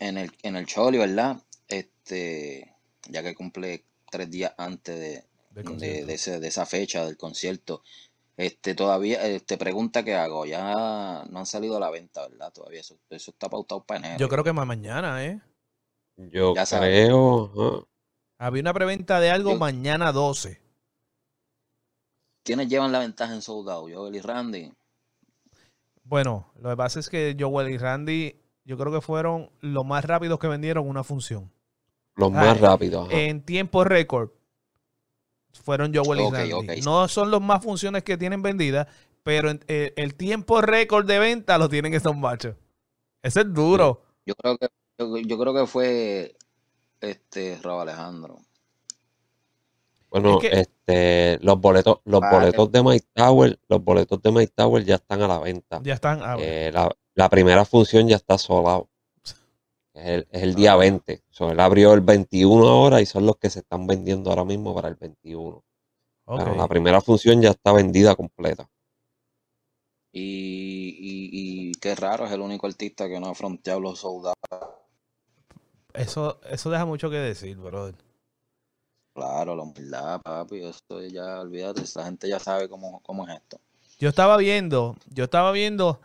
S2: en el, en el Choli, ¿verdad? Este, ya que cumple tres días antes de, de, ese- de esa fecha del concierto. Este, todavía, este, pregunta que hago, ya no han salido a la venta, ¿verdad? Todavía eso, eso está pautado para enero.
S1: Yo creo que más mañana, ¿eh?
S3: Yo
S2: Ya sabes.
S3: creo. ajá.
S1: Había una preventa de algo
S2: Yo-
S1: mañana 12.
S2: ¿Quiénes llevan la ventaja en sold out? Joel y Randy.
S1: Bueno, lo que pasa es que Joel y Randy, yo creo que fueron los más rápidos que vendieron una función.
S3: Los
S1: Ah,
S3: más rápidos. ajá.
S1: En tiempo récord fueron Joel y
S2: Ok,
S1: Randy.
S2: ok.
S1: No son los más funciones que tienen vendidas, pero en- eh, el tiempo récord de venta lo tienen estos machos. Ese es duro.
S2: Yo creo que, yo, yo creo que fue este Rob Alejandro.
S3: Bueno,
S1: es que-
S3: este, los boletos, los
S2: Vale.
S3: boletos de Mike Tower, los boletos de Mike Tower ya están a la venta.
S1: Ya están. ah.
S3: Eh, la, la primera función ya está sola. Es el, es el día 20. So, él abrió el 21 ahora y son los que se están vendiendo ahora mismo para el 21.
S1: Ok.
S3: Pero la primera función ya está vendida completa.
S2: Y, y, y qué raro, es el único artista que no ha fronteado los soldados.
S1: Eso, eso deja mucho que decir, brother.
S2: Claro, la humildad, papi, esto ya, olvídate, esa gente ya sabe cómo, cómo es esto.
S1: Yo estaba viendo, yo estaba viendo,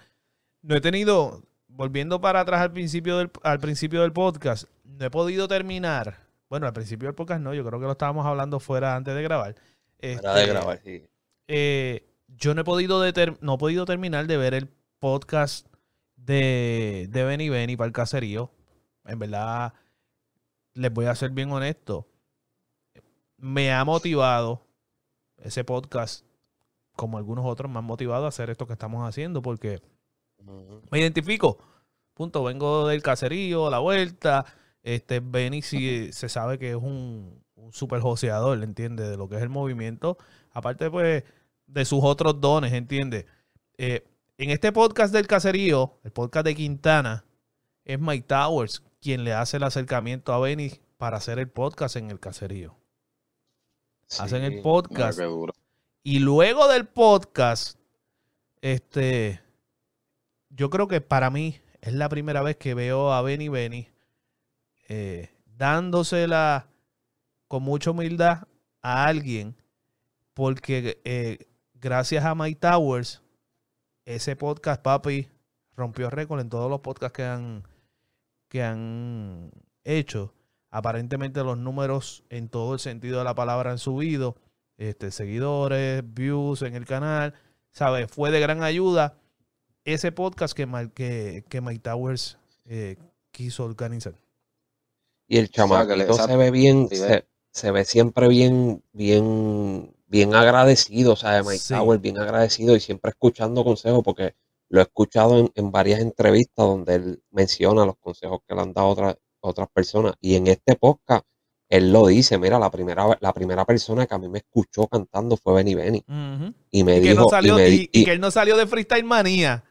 S1: no he tenido, volviendo para atrás al principio del, al principio del podcast, no he podido terminar. Bueno, al principio del podcast no, yo creo que lo estábamos hablando fuera antes de grabar.
S3: Fuera de
S1: Este,
S3: grabar, sí.
S1: eh, yo no he podido deter- no he podido terminar de ver el podcast de, de Benny Benny para el caserío. En verdad, les voy a ser bien honesto. Me ha motivado ese podcast, como algunos otros, me han motivado a hacer esto que estamos haciendo, porque. Me identifico. Punto, vengo del caserío, la vuelta. Este Benny sí se sabe que es un, un super joseador, ¿entiendes? De lo que es el movimiento. Aparte, pues, de sus otros dones, ¿entiendes? Eh, en este podcast del caserío, el podcast de Quintana, es Mike Towers quien le hace el acercamiento a Benny para hacer el podcast en el caserío. Hacen el podcast. Y luego del podcast, este, yo creo que para mí es la primera vez que veo a Benny Benny eh, dándosela con mucha humildad a alguien, porque eh, gracias a Mike Towers, ese podcast, papi, rompió récord en todos los podcasts que han, que han hecho. Aparentemente los números en todo el sentido de la palabra han subido este, seguidores, views en el canal, ¿sabes? Fue de gran ayuda ese podcast que, que, que Mike Towers eh, quiso organizar.
S3: Y el
S2: sea, que
S3: chamaquito
S2: le-
S3: se ve bien,
S2: sí,
S3: se,
S2: ve.
S3: se ve siempre bien, bien, bien agradecido, o sea, Mike
S1: Sí.
S3: Tower bien agradecido y siempre escuchando consejos, porque lo he escuchado en, en varias entrevistas donde él menciona los consejos que le han dado otras, otras personas. Y en este podcast, él lo dice, mira, la primera, la primera persona que a mí me escuchó cantando fue Benny Benny. Y me
S1: Y, que
S3: dijo,
S1: no salió, y y- que él no salió de Freestyle Manía.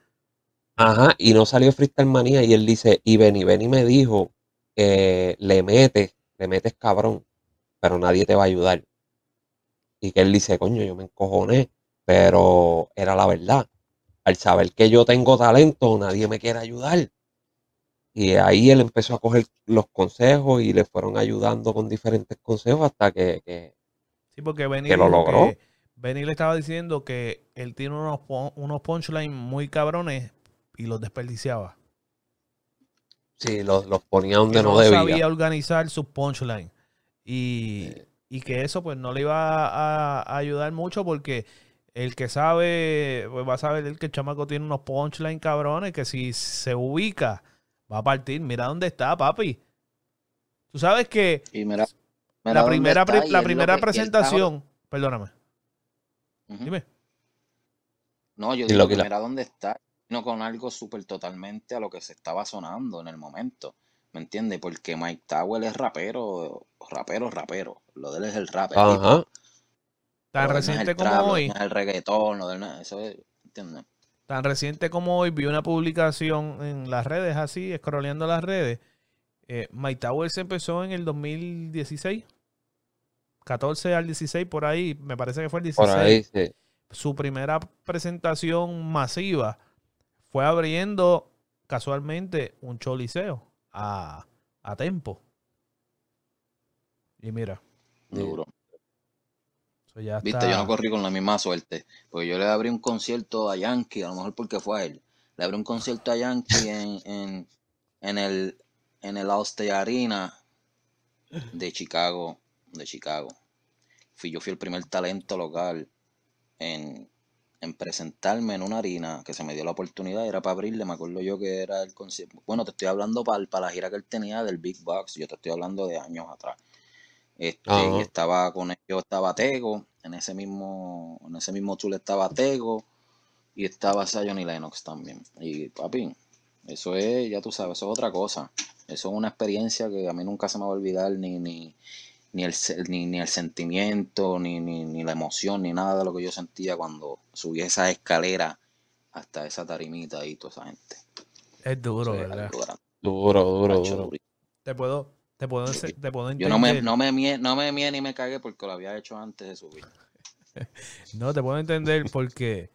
S3: Ajá, y no salió Freestyle Manía y él dice, y Benny Benny me dijo que le metes, le metes cabrón, pero nadie te va a ayudar. Y que él dice, coño, yo me encojoné, pero era la verdad. Al saber que yo tengo talento, nadie me quiere ayudar. Y ahí él empezó a coger los consejos y le fueron ayudando con diferentes consejos hasta que, que-
S1: Sí, porque Benny,
S3: Que lo logró.
S1: que- Benny le estaba diciendo que él tiene unos, unos punchlines muy cabrones y los desperdiciaba.
S3: sí, los, los ponía donde no
S1: no
S3: debía.
S1: sabía organizar sus punchlines. Y, y que eso pues no le iba a, a ayudar mucho porque el que sabe, pues va a saber que el chamaco tiene unos punchlines cabrones que si se ubica va a partir. Mira dónde está, papi. Tú sabes que
S2: Y mira, mira
S1: la primera,
S2: está,
S1: la primera
S2: que-
S1: presentación, perdóname, dime.
S2: No, yo digo
S3: lo
S2: que mira dónde está, no con algo súper totalmente a lo que se estaba sonando en el momento. ¿Me entiendes? Porque Mike Tower es rapero, rapero, rapero. Lo de él es el rap.
S3: Ajá.
S1: Tan
S2: no
S1: reciente
S2: el
S1: como
S2: trap,
S1: hoy,
S2: él no es el reggaetón, lo de él eso es, ¿entiendes?
S1: tan reciente como hoy, vi una publicación en las redes así, scrolleando las redes. Eh, Mike Towers empezó en el 2016, 14 al 16, por ahí, me parece que fue el 16.
S3: Por ahí, sí.
S1: Su primera presentación masiva fue abriendo casualmente un choliseo a, a Tempo. Y mira.
S2: Duro.
S1: eso ya
S2: Viste,
S1: está.
S2: yo no corrí con la misma suerte. Porque yo le abrí un concierto a Yankee, a lo mejor porque fue a él. Le abrí un concierto a Yankee en, en, en el en el Allstate Arena de Chicago, de Chicago. Fui, yo fui el primer talento local en, en presentarme en una harina que se me dio la oportunidad, era para abrirle, me acuerdo yo que era el concierto. Bueno, te estoy hablando para, para la gira que él tenía del Big Box, yo te estoy hablando de años atrás. Este, y
S3: Ajá.
S2: estaba con ellos, estaba Tego, en ese mismo, en ese mismo tour estaba Tego y estaba Zion y Lennox también. Y papi, eso es, ya tú sabes, eso es otra cosa. Eso es una experiencia que a mí nunca se me va a olvidar, ni, ni, ni el, ni, ni el sentimiento, ni, ni, ni la emoción, ni nada de lo que yo sentía cuando subí esa escalera hasta esa tarimita y toda esa gente.
S1: Es duro, ¿verdad?
S3: Duro, duro, duro.
S1: Te puedo, te puedo, te puedo
S2: Yo no me,
S1: entender.
S2: no me mié, no me mié ni me cagué porque lo había hecho antes de subir.
S1: No, te puedo entender porque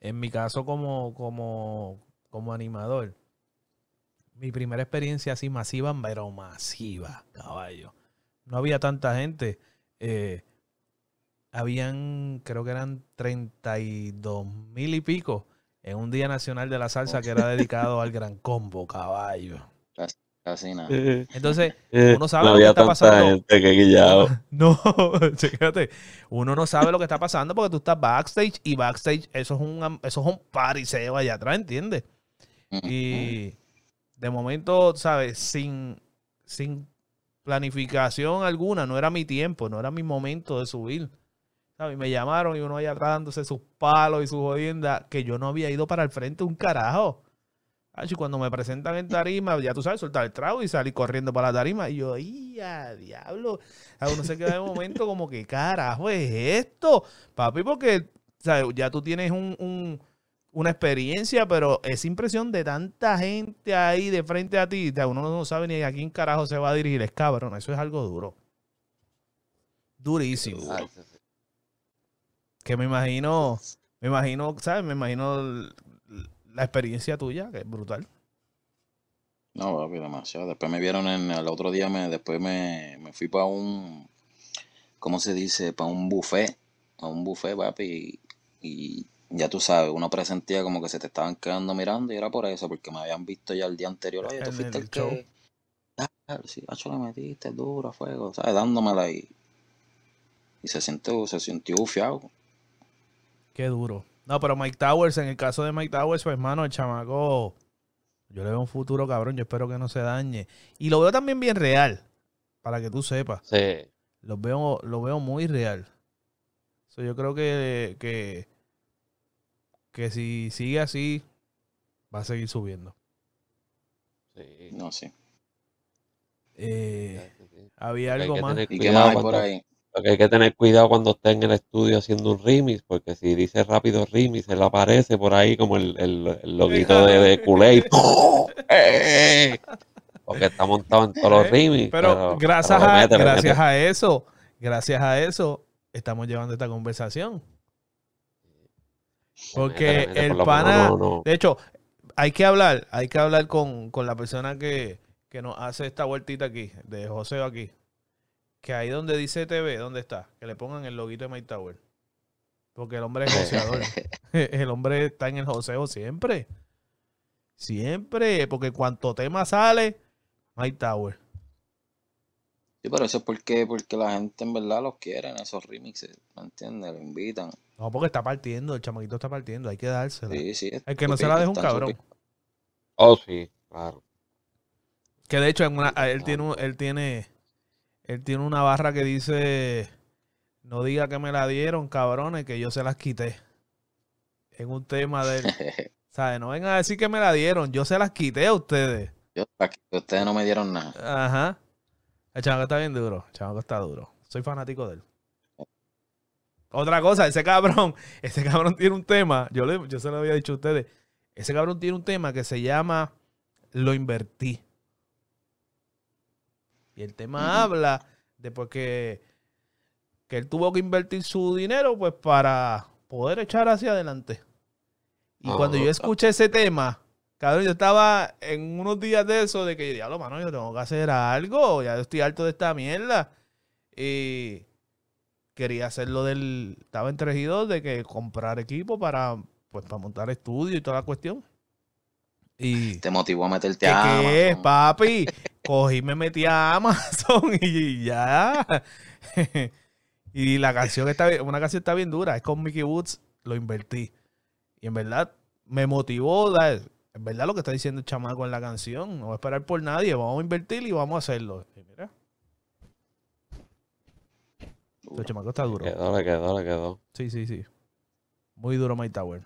S1: en mi caso como, como, como animador, mi primera experiencia así masiva, pero masiva, caballo. No había tanta gente. eh, habían, creo que eran 32 mil y pico en un Día Nacional de la Salsa que era dedicado al Gran Combo, caballo.
S2: Casi nada.
S3: Eh,
S1: Entonces,
S3: eh,
S1: uno sabe
S3: no
S1: lo que
S3: había
S1: está
S3: tanta
S1: pasando.
S3: gente que.
S1: No, chécate. Uno no sabe lo que está pasando porque tú estás backstage y backstage eso es un am- eso es un pariseo allá atrás, ¿entiendes? Y de momento, ¿sabes? Sin, sin planificación alguna, no era mi tiempo, no era mi momento de subir. ¿Sabes? Me llamaron y uno allá atrás dándose sus palos y sus jodiendas, que yo no había ido para el frente un carajo. Y cuando me presentan en tarima, ya tú sabes, soltar el trago y salir corriendo para la tarima. Y yo, ¡ay, a diablo! A uno se queda de momento como que, carajo, es esto? Papi, porque ¿sabes? ya tú tienes un- una experiencia, pero esa impresión de tanta gente ahí de frente a ti, uno no sabe ni a quién carajo se va a dirigir. Es cabrón, eso es algo duro. Durísimo. Que me imagino, me imagino, ¿sabes? Me imagino la experiencia tuya, que es brutal.
S2: No, papi, demasiado. Después me vieron en el otro día, me, después me, me fui para un, ¿cómo se dice? Para un buffet, a un buffet, papi, y, y ya tú sabes, uno presentía como que se te estaban quedando mirando y era por eso, porque me habían visto ya el día anterior, oye, tú fuiste
S1: el
S2: el
S1: show.
S2: que, ah, sí, macho, le metiste duro a fuego, ¿sabes? Dándomela y, y se sintió, se sintió bufiado.
S1: Qué duro. No, pero Mike Towers, en el caso de Mike Towers, pues hermano, el chamaco, yo le veo un futuro cabrón, yo espero que no se dañe. Y lo veo también bien real, para que tú sepas.
S3: Sí.
S1: Lo veo, lo veo muy real. So, yo creo que, que, que si sigue así, va a seguir subiendo.
S3: sí.
S2: No, sí.
S1: Eh, había algo
S3: que
S1: más.
S2: ¿Y qué más hay por
S3: cuando-
S2: ahí?
S3: Lo que hay que tener cuidado cuando esté en el estudio haciendo un remix, porque si dice rápido remix, él aparece por ahí como el, el, el loguito de, de Kool-Aid. ¡Eh! Porque está montado en todos los
S1: Eh,
S3: remix.
S1: Pero, gracias,
S3: pero le
S1: a,
S3: mete, le
S1: gracias a eso, gracias a eso, estamos llevando esta conversación. Porque el
S3: por
S1: pana-
S3: no- no-
S1: De hecho, hay que hablar, hay que hablar con, con la persona que, que nos hace esta vueltita aquí, de José aquí. Que ahí donde dice TV, ¿dónde está? Que le pongan el loguito de My Tower. Porque el hombre es joseador. el hombre está en el joseo siempre. Siempre. Porque cuanto tema sale, My Tower.
S2: Sí, pero eso es porque, porque la gente en verdad los quiere en esos remixes, ¿me entiendes? Lo invitan.
S1: No, porque está partiendo, el chamaquito está partiendo, hay que dársela.
S2: Sí, sí.
S1: El que no se la deja un cabrón.
S3: Oh, sí, claro.
S1: Que de hecho en una, él tiene un- él tiene él tiene una barra que dice no diga que me la dieron, cabrones, que yo se las quité. En un tema de él. ¿Sabes? No vengan a decir que me la dieron, yo se las quité a ustedes.
S2: Yo, ustedes no me dieron nada.
S1: Ajá. El chamaco está bien duro, el chamaco está duro. Soy fanático de él. Otra cosa, ese cabrón, ese cabrón tiene un tema, yo, le, yo se lo había dicho a ustedes, ese cabrón tiene un tema que se llama Lo invertí. Y el tema habla de pues que, él tuvo que invertir su dinero pues para poder echar hacia adelante. Y cuando yo escuché ese tema, cabrón, yo estaba en unos días de eso, de que, diablo, mano, yo tengo que hacer algo, ya estoy harto de esta mierda. Y quería hacerlo del, estaba entregido de que comprar equipo para, pues, para montar estudio y toda la cuestión. Y,
S2: Te motivó a meterte
S1: ¿Qué,
S2: a
S1: qué es,
S2: Amazon.
S1: papi? Cogí, me metí a Amazon y ya. y la canción está bien, una canción está bien dura, es con Mickey Woods, lo invertí. Y en verdad me motivó, da- en verdad lo que está diciendo el chamaco en la canción, no voy a esperar por nadie, vamos a invertir y vamos a hacerlo. Y mira, el chamaco está duro.
S3: Le quedó, le quedó, le quedó.
S1: Sí, sí, sí. Muy duro My Tower.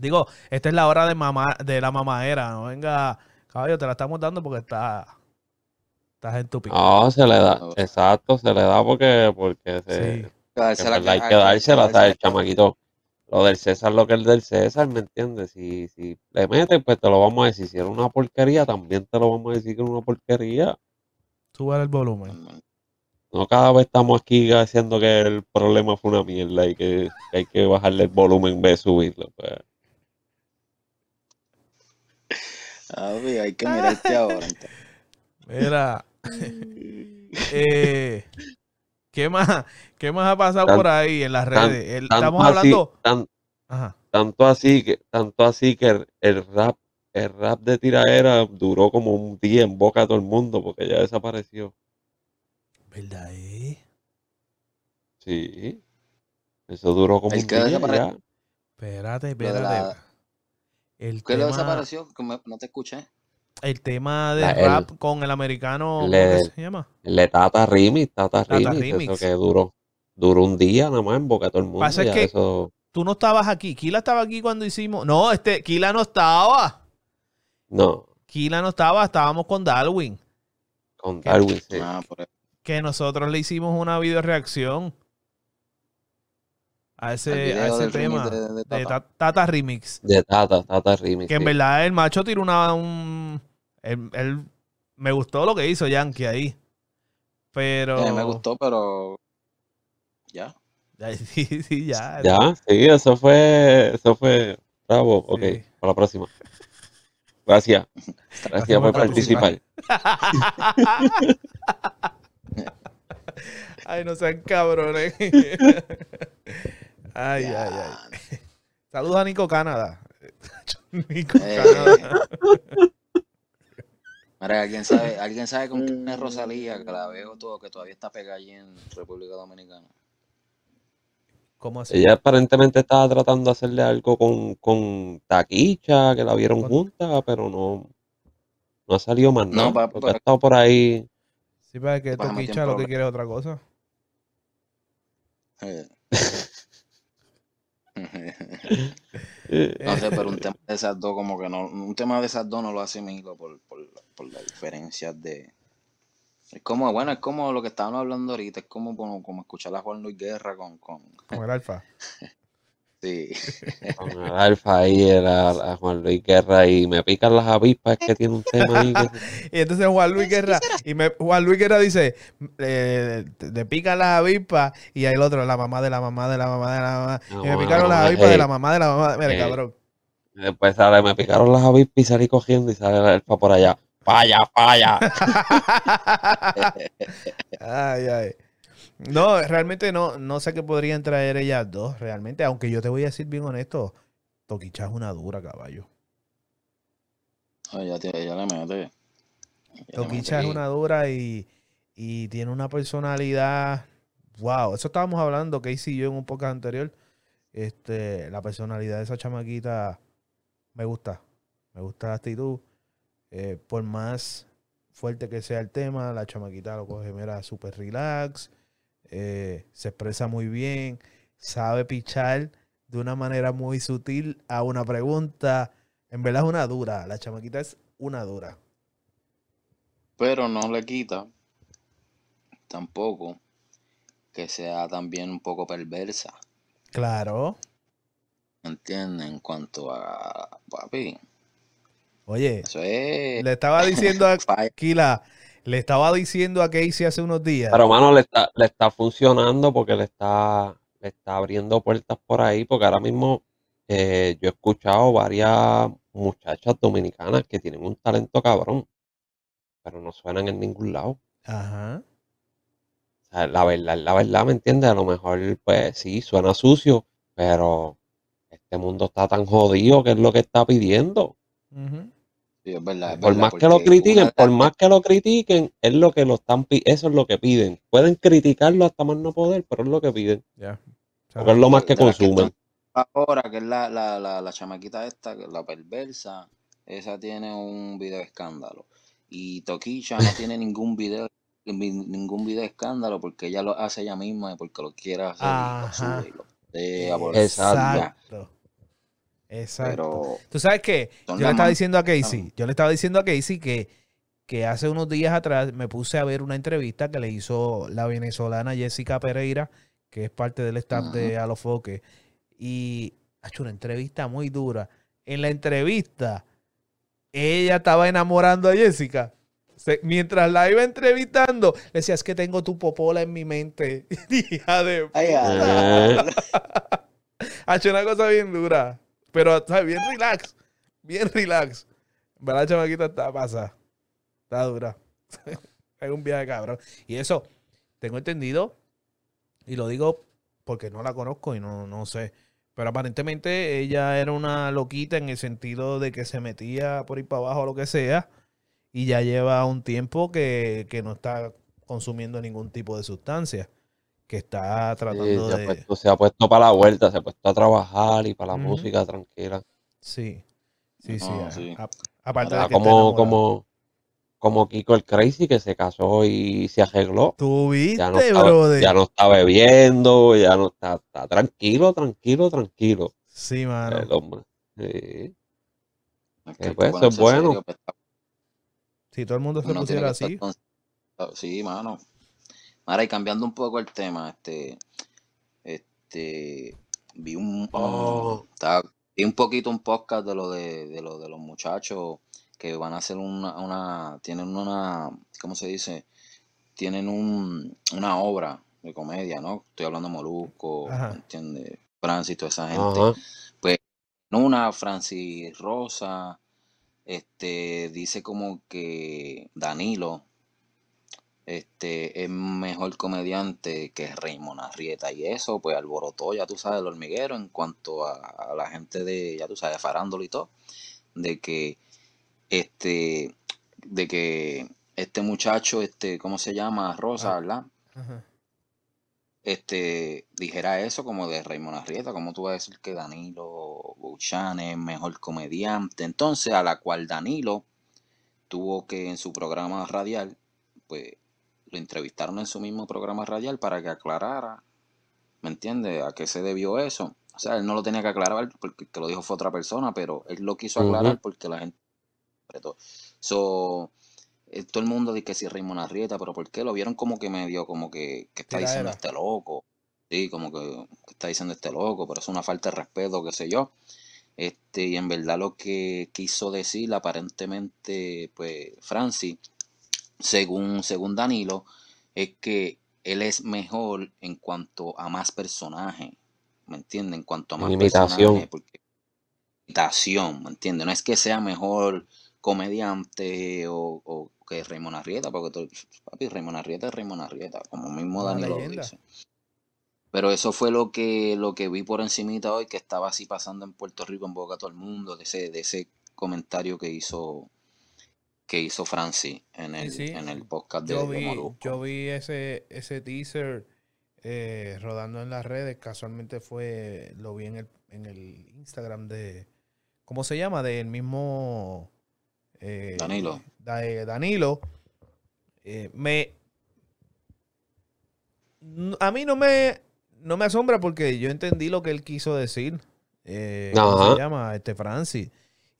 S1: Digo, esta es la hora de mamá, de la mamadera. No venga, caballo, te la estamos dando porque está, estás en tu pico.
S3: No, se le da, exacto, se le da porque, porque se,
S1: Sí.
S3: que
S2: Dársela
S3: en verdad hay que dársela, ¿sabes? El chamaquito. Lo del César, lo que es del César, ¿me entiendes? Si, si le metes, pues te lo vamos a decir. Si era una porquería, también te lo vamos a decir que es una porquería.
S1: Sube el volumen.
S3: No cada vez estamos aquí haciendo que el problema fue una mierda y que, que hay que bajarle el volumen en vez de subirlo. Pues.
S2: Sí, hay que mirarte ahora.
S1: Mira, eh, ¿qué más, qué más ha pasado
S3: Tan-
S1: por ahí en las
S3: tan-
S1: redes? Estamos
S3: así,
S1: hablando.
S3: tan-
S1: Ajá.
S3: tanto así que, tanto así que el, el rap, el rap de tiraera duró como un día en boca de todo el mundo porque ya desapareció.
S1: ¿Verdad, eh?
S3: Sí. Eso duró como
S2: El
S3: un
S2: que
S3: día
S2: desapare-
S3: ya.
S1: Espérate, espérate.
S2: la-
S1: El
S2: ¿Qué lo
S1: tema,
S2: desapareció? Que me- no te escuché.
S1: El tema de
S3: La- el-
S1: rap con el americano, ¿cómo
S3: Le-
S1: que se llama?
S3: El de Tata Remix, Tata,
S1: Tata
S3: Remix, eso que duró, duró un día nada más en boca de todo el mundo.
S1: Pasa es que-
S3: eso,
S1: Tú no estabas aquí. Kila estaba aquí cuando hicimos. No, este, Kila no estaba.
S3: no,
S1: Kila no estaba, estábamos con Darwin.
S3: con. Darwin, sí.
S2: Ah, por.
S1: Que nosotros le hicimos una video reacción a ese, a ese
S2: del remix
S1: tema
S2: de- de
S1: de
S2: Tata.
S1: Ta- Tata Remix.
S3: De Tata, Tata Remix.
S1: Que en
S3: sí.
S1: verdad el macho tiró una. Un, él, él- me gustó lo que hizo Yankee ahí. Pero.
S2: Sí, me gustó, pero ya.
S1: Ay, Sí, sí, ya.
S3: Ya, sí, eso fue, eso fue, bravo, ok,
S1: Sí.
S3: para la próxima. Gracias, gracias por
S1: por
S3: participar.
S1: Ay, no sean cabrones. ay, ay, ay. Saludos a Nico Canadá. Nico
S2: Eh.
S1: Canadá.
S2: Mira, ¿alguien sabe, ¿alguien sabe con quién es Rosalía? Que la veo todo, que todavía está pegada allí en República Dominicana.
S1: ¿Cómo así?
S3: Ella aparentemente estaba tratando de hacerle algo con, con Taquicha, que la vieron
S1: Con-
S3: juntas, pero no, no ha salido más
S2: No,
S3: nada.
S2: pa-
S3: porque
S2: pero-
S3: ha estado por ahí.
S1: Sí, para que
S2: tiempo,
S1: lo que quiere es otra cosa.
S2: Eh. No sé, pero un tema de esas dos, como que no, un tema de esas dos no lo asimilo por, por, por las diferencias de. Es como, bueno, es como lo que estábamos hablando ahorita, es como, como, como escuchar a Juan Luis Guerra con, con
S1: Con el alfa.
S2: sí.
S3: con el Alfa ahí, era a Juan Luis Guerra, y me pican las avispas, es que tiene un tema ahí. que-
S1: Y entonces Juan Luis Guerra, y me, Juan Luis Guerra dice, eh, te, pican las avispas, y ahí el otro, la mamá de la mamá de la mamá de la mamá.
S3: No,
S1: y me
S3: no,
S1: picaron las avispas de
S3: hey.
S1: la mamá de la mamá. Mira,
S3: Eh.
S1: cabrón.
S3: Después sale, me picaron las avispas y salí cogiendo y sale el Alfa por allá. ¡Falla, falla!
S1: ay, ay. No, realmente no, no sé qué podrían traer ellas dos, realmente, aunque yo te voy a decir bien honesto, Toquicha es una dura, caballo.
S2: Ay, ya, te- ya le mete.
S1: Toquicha es una dura y, y tiene una personalidad. Wow, eso estábamos hablando, Casey y yo en un podcast anterior. Este, la personalidad de esa chamaquita me gusta. Me gusta la actitud. Eh, por más fuerte que sea el tema, la chamaquita lo coge, mira, súper relax. Eh, se expresa muy bien. Sabe pichar de una manera muy sutil a una pregunta. En verdad es una dura. La chamaquita es una dura.
S2: Pero no le quita tampoco que sea también un poco perversa.
S1: Claro.
S2: ¿Entiendes? En cuanto a papi.
S1: Oye,
S2: Eso es.
S1: le estaba diciendo a. Kila, le estaba diciendo a Casey hace unos días.
S3: Pero, mano, le está, le está funcionando porque le está, le está abriendo puertas por ahí, porque ahora mismo eh, yo he escuchado varias muchachas dominicanas que tienen un talento cabrón, pero no suenan en ningún lado.
S1: Ajá.
S3: O sea, la verdad, la verdad, ¿me entiendes? A lo mejor, pues sí, suena sucio, pero este mundo está tan jodido que es lo que está pidiendo.
S1: ujú.
S2: Sí, es verdad, es
S3: Por
S2: verdad,
S3: más que lo critiquen,
S2: una-
S3: por más que lo critiquen, es lo que lo están eso es lo que piden. Pueden criticarlo hasta más no poder, pero es lo que piden, porque es lo más que consumen.
S2: ahora, que es la, la, la, la chamaquita esta, que es la perversa, esa tiene un video escándalo. Y Toquilla no tiene ningún video ni- ningún video escándalo porque ella lo hace ella misma y porque lo quiere hacer y lo sube y lo.
S3: Exacto.
S1: Exacto.
S2: Pero
S1: Tú sabes
S2: son
S1: yo le estaba diciendo a Casey, yo le estaba diciendo a Casey que, que hace unos días atrás me puse a ver una entrevista que le hizo la venezolana Jessica Pereira, que es parte del staff de Alofoque, y ha hecho una entrevista muy dura. En la entrevista, ella estaba enamorando a Jessica. Se- mientras la iba entrevistando, le decía, es que tengo tu popola en mi mente. Hija de
S3: Eh,
S1: ha hecho una cosa bien dura. Pero, ¿sabes? Bien relax. Bien relax. ¿Verdad, chamaquita? Está pasada. Está dura. es un viaje cabrón. Y eso, tengo entendido, y lo digo porque no la conozco y no, no sé. Pero aparentemente ella era una loquita en el sentido de que se metía por ir para abajo o lo que sea. Y ya lleva un tiempo que, que no está consumiendo ningún tipo de sustancia. Que está
S3: sí,
S1: tratando
S3: ha
S1: de.
S3: puesto, se ha puesto para la vuelta, se ha puesto a trabajar y para la música tranquila.
S1: Sí, sí, sí.
S2: No,
S1: a-
S2: sí.
S1: a- aparte de que
S3: como, como, como Kiko el Crazy que se casó y se arregló.
S1: Tú
S3: Ya no,
S1: viste,
S3: está,
S1: brother.
S3: ya no está bebiendo, ya no está, está tranquilo, tranquilo, tranquilo.
S1: Sí, mano.
S3: El hombre. Sí.
S2: es
S3: Eh,
S2: hay
S3: pues, eso es bueno.
S2: serio, pues,
S1: Si todo el mundo se pusiera
S2: que estar
S1: así.
S2: con- Sí, mano. Ahora, y cambiando un poco el tema, este, este, vi un,
S3: Oh.
S2: estaba- vi un poquito un podcast de lo de, de lo de los muchachos que van a hacer una, una, tienen una, ¿cómo se dice? Tienen un, una obra de comedia, ¿no? Estoy hablando de Molusco,
S1: Ajá.
S2: ¿me entiendes? Francis, toda esa gente.
S3: Ajá.
S2: Una, Francis Rosa, este, dice como que Danilo, este, es mejor comediante que Raymond Arrieta. Y eso, pues, alborotó, ya tú sabes, el hormiguero en cuanto a, a la gente de, ya tú sabes, farándolo y todo, de que, este, de que este muchacho, este, ¿cómo se llama? Rosa,
S1: Ah.
S2: ¿verdad?
S1: Ajá.
S2: este, dijera eso como de Raymond Arrieta, como tú vas a decir que Danilo Buchan es mejor comediante. Entonces, a la cual Danilo tuvo que en su programa radial, pues lo entrevistaron en su mismo programa radial para que aclarara, ¿me entiendes? A qué se debió eso. O sea, él no lo tenía que aclarar porque el que lo dijo fue otra persona, pero él lo quiso aclarar porque la gente. So, eh, todo el mundo dice que si Raymond Arrieta, pero ¿por qué? Lo vieron como que medio, como que, que está diciendo este loco. Sí, como que, que está diciendo este loco, pero es una falta de respeto, qué sé yo. Este, y en verdad lo que quiso decir aparentemente, pues, Francis, según, según Danilo, es que él es mejor en cuanto a más personajes, ¿me entiendes? En cuanto a más
S3: imitación.
S2: personajes, porque imitación, ¿me entiendes? No es que sea mejor comediante o, o que Raymond Arrieta, porque todo- papi, Raymond Arrieta es Raymond Arrieta, como mismo
S1: Una
S2: Danilo dice. Pero eso fue lo que, lo que vi por encimita hoy, que estaba así pasando en Puerto Rico en boca a todo el mundo, de ese, de ese comentario que hizo, que hizo Francis en el,
S1: sí.
S2: en el podcast de,
S1: Yo
S2: de
S1: vi,
S2: Molusco.
S1: yo vi ese, ese teaser eh, rodando en las redes. Casualmente fue, lo vi en el, en el Instagram de, ¿cómo se llama? Del mismo eh,
S2: Danilo.
S1: Da- eh, Danilo. Eh, me, a mí no me, no me asombra porque yo entendí lo que él quiso decir. Eh, ¿Cómo se llama? Este Francis.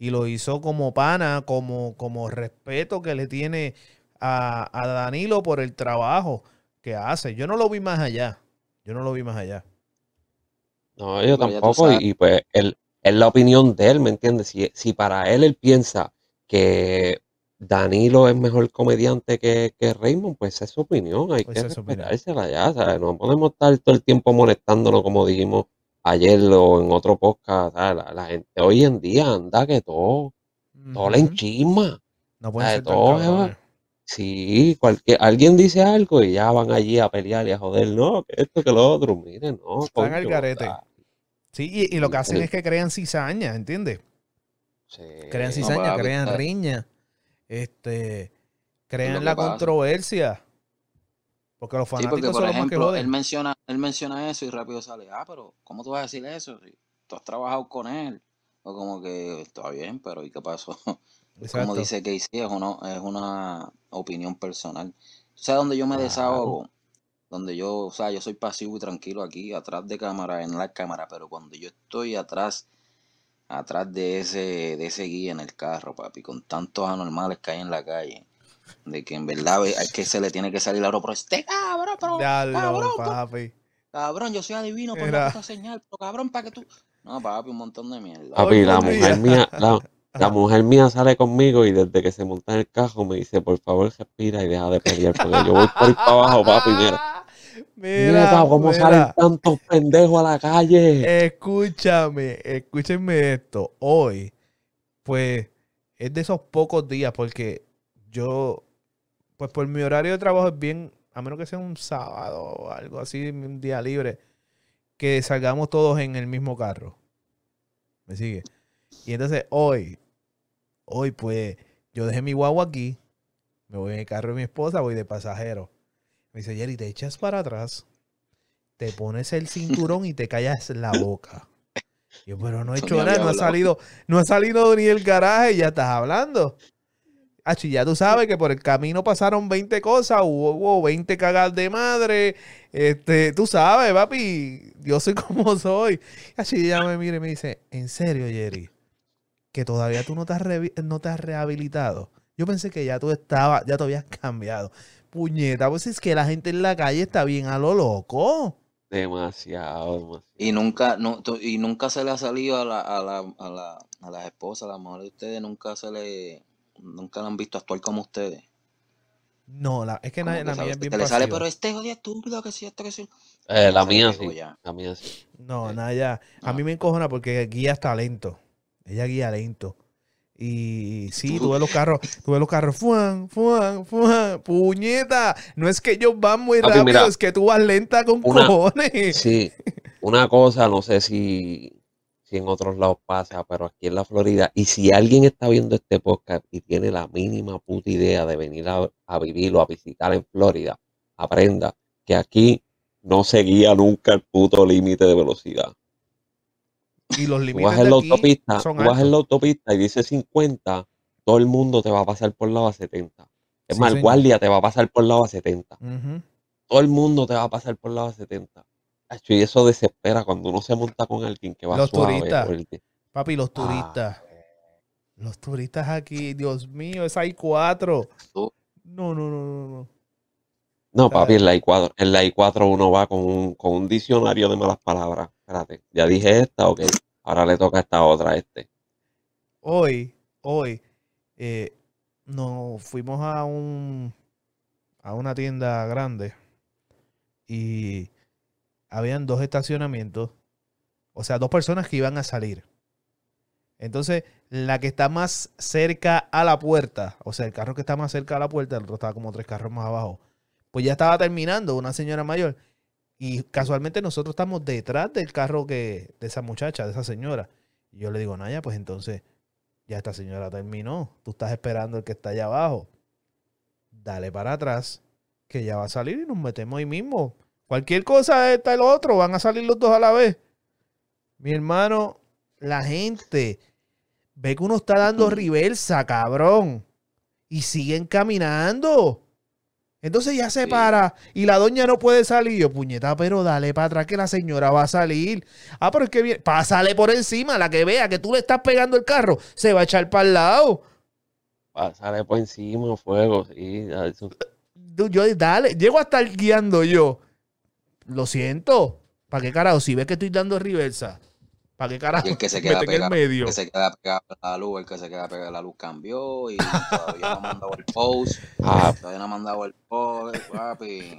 S1: Y lo hizo como pana, como, como respeto que le tiene a, a Danilo por el trabajo que hace. Yo no lo vi más allá. Yo no lo vi más allá.
S3: No, yo
S2: Pero
S3: tampoco. Y, y pues él, es la opinión de él, ¿me entiendes? Si, si para él él piensa que Danilo es mejor comediante que, que Raymond, pues es su opinión. Hay
S1: Pues
S3: que respetársela ya. ¿sabes? No podemos estar todo el tiempo molestándonos, como dijimos ayer o en otro podcast. La, la gente hoy en día anda que todo, todo le
S1: Ujú.
S3: enchisma.
S1: No pueden
S3: Ah,
S1: ser
S3: todo. Sí, cualquier, alguien dice algo y ya van allí a pelear y a joder, no, que esto, que lo otro, miren, no,
S1: Están al garete. Sí, y, y lo que hacen es que crean cizaña, ¿entiendes?
S3: sí.
S1: Crean cizaña, crean riña, este, crean la controversia. Porque los
S2: Sí, porque
S1: fanáticos
S2: por
S1: son los más que
S2: ejemplo, él menciona, él menciona eso y rápido sale, ah, pero ¿cómo tú vas a decir eso? Sí. tú has trabajado con él. O como que está bien, pero ¿y qué pasó?
S1: Exacto.
S2: Como dice Casey, es, es una opinión personal. ¿Tú sabes dónde yo me desahogo? Donde yo, o sea, yo soy pasivo y tranquilo aquí, atrás de cámara, en la cámara, pero cuando yo estoy atrás, atrás de ese, de ese guía en el carro, papi, con tantos anormales que hay en la calle, de que en verdad es que se le tiene que salir la pero este cabrón, pero,
S1: Diablo,
S2: cabrón,
S1: papi.
S2: cabrón, yo soy adivino por la puta señal, pero cabrón, para que tú. No, papi, un montón de mierda.
S3: Papi, la mujer mía, la, la mujer mía sale conmigo y desde que se monta en el carro me dice, por favor, respira y deja de pelear, porque yo voy por ahí para abajo, papi, mira. Mira, cómo
S1: mira.
S3: salen tantos pendejos a la calle.
S1: Escúchame, escúchenme esto. Hoy, pues, es de esos pocos días porque yo, pues por mi horario de trabajo es bien, a menos que sea un sábado o algo así, un día libre, que salgamos todos en el mismo carro. ¿Me sigue? Y entonces hoy, hoy pues, yo dejé mi guagua aquí, me voy en el carro de mi esposa, voy de pasajero. Me dice, Jerry, te echas para atrás, te pones el cinturón y te callas la boca. Yo, pero no he hecho nada, no ha salido, no ha salido ni el garaje y ya estás hablando. Achi, ya tú sabes que por el camino pasaron 20 cosas, hubo, hubo 20 cagadas de madre. Este, tú sabes, papi, yo soy como soy. Achi, ya me mira y me dice, ¿en serio, Jerry? Que todavía tú no te has, no te has rehabilitado. Yo pensé que ya tú estabas, ya te habías cambiado. Puñeta, pues es que la gente en la calle está bien a lo loco.
S3: Demasiado, demasiado.
S2: Y nunca, no, tú- y nunca se le ha salido a la, a la, a la, a las esposas, a las mujeres de ustedes, nunca se le, nunca la han visto actuar como ustedes.
S1: No, la, es que la, la mía es bien
S2: se le sale, pero este jodido estúpido, que sí, esto, que sí.
S3: Eh, la mía sí,
S2: ya.
S3: la mía sí.
S1: No,
S3: Sí.
S1: Naya, a
S2: Ah.
S1: mí me encojona porque guía está lento. Ella guía lento. Y sí, tú ves los carros, tú ves los carros, fuan, fuan, fuan, puñeta. No es que ellos van muy
S3: Papi,
S1: rápido,
S3: mira,
S1: es que tú vas lenta con
S3: una-
S1: cojones.
S3: Sí, una cosa, no sé si, si en otros lados pasa, pero aquí en la Florida, y si alguien está viendo este podcast y tiene la mínima puta idea de venir a, a vivir o a visitar en Florida, aprenda que aquí no se guía nunca el puto límite de velocidad.
S1: Y los
S3: Tú
S1: límites
S3: vas
S1: de
S3: en la autopista,
S1: son
S3: tú vas en la autopista y dice 50, todo el mundo te va a pasar por lado a 70. Es
S1: Sí,
S3: más, el guardia te va a pasar por lado a 70.
S1: Ujú.
S3: Todo el mundo te va a pasar por lado a 70. Y eso desespera cuando uno se monta con alguien que va
S1: Los
S3: suave.
S1: turistas.
S3: por el-
S1: Papi, los
S3: Ah,
S1: turistas. Los turistas aquí, Dios mío, es hay cuatro.
S2: Tú.
S1: No, no, no, no, no.
S3: No, papi, en la I4, en la I4 uno va con un, con un diccionario de malas palabras. Espérate, ya dije esta, ok. Ahora le toca esta otra este.
S1: Hoy, hoy, eh, nos fuimos a un a una tienda grande y habían dos estacionamientos, o sea, dos personas que iban a salir. Entonces, la que está más cerca a la puerta, o sea, el carro que está más cerca a la puerta, el otro estaba como tres carros más abajo, pues ya estaba terminando, una señora mayor. Y casualmente nosotros estamos detrás del carro que, de esa muchacha, de esa señora. Y yo le digo, Naya, pues entonces, ya esta señora terminó. Tú estás esperando el que está allá abajo. Dale para atrás, que ya va a salir y nos metemos ahí mismo. Cualquier cosa está el otro, van a salir los dos a la vez. Mi hermano, la gente ve que uno está dando reversa, cabrón. Y siguen caminando. Entonces ya se
S2: Sí.
S1: para y la doña no puede salir. Yo, puñeta, pero dale para atrás que la señora va a salir. Ah, pero es que viene. Pásale por encima, la que vea que tú le estás pegando el carro, se va a echar para el lado.
S3: Sale por encima, fuego, sí.
S1: Yo, dale, llego a estar guiando yo. Lo siento. ¿Para qué carajo? Si ves que estoy dando reversa. ¿Para qué carajo?
S2: Y el que se queda
S1: en el
S2: pegado,
S1: medio.
S2: el que se queda pegado a la luz, el que se queda pegado a la luz cambió y todavía no ha mandado el post.
S3: Ah,
S2: Todavía no ha mandado el post, papi.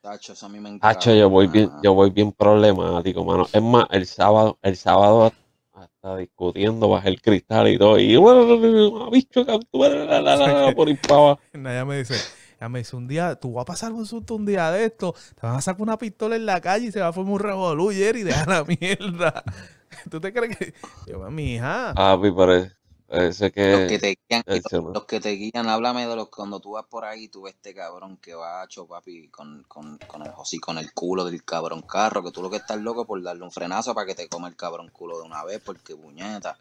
S2: Tacho, eso a mí me encanta.
S3: Hacho, yo voy bien, yo voy bien problemático, mano. Es más, el sábado, el sábado hasta discutiendo bajo el cristal y todo. Y bueno, bicho, la, la, la, la, por ir para abajo.
S1: Ella me dice, ella me dice, un día, tú vas a pasar un susto un día de esto, te van a sacar una pistola en la calle y se va a formar un revolú, y deja la mierda. ¿Tú te crees que? Yo, mi hija.
S3: Papi, pero es- Ese
S2: Los que
S3: que...
S2: te guían, los,
S3: no.
S2: los que te guían, háblame de los cuando tú vas por ahí, tú ves este cabrón que va hecho, papi, con, con, con el hocico, con el culo del cabrón carro, que tú lo que estás loco por darle un frenazo para que te coma el cabrón culo de una vez, porque puñeta,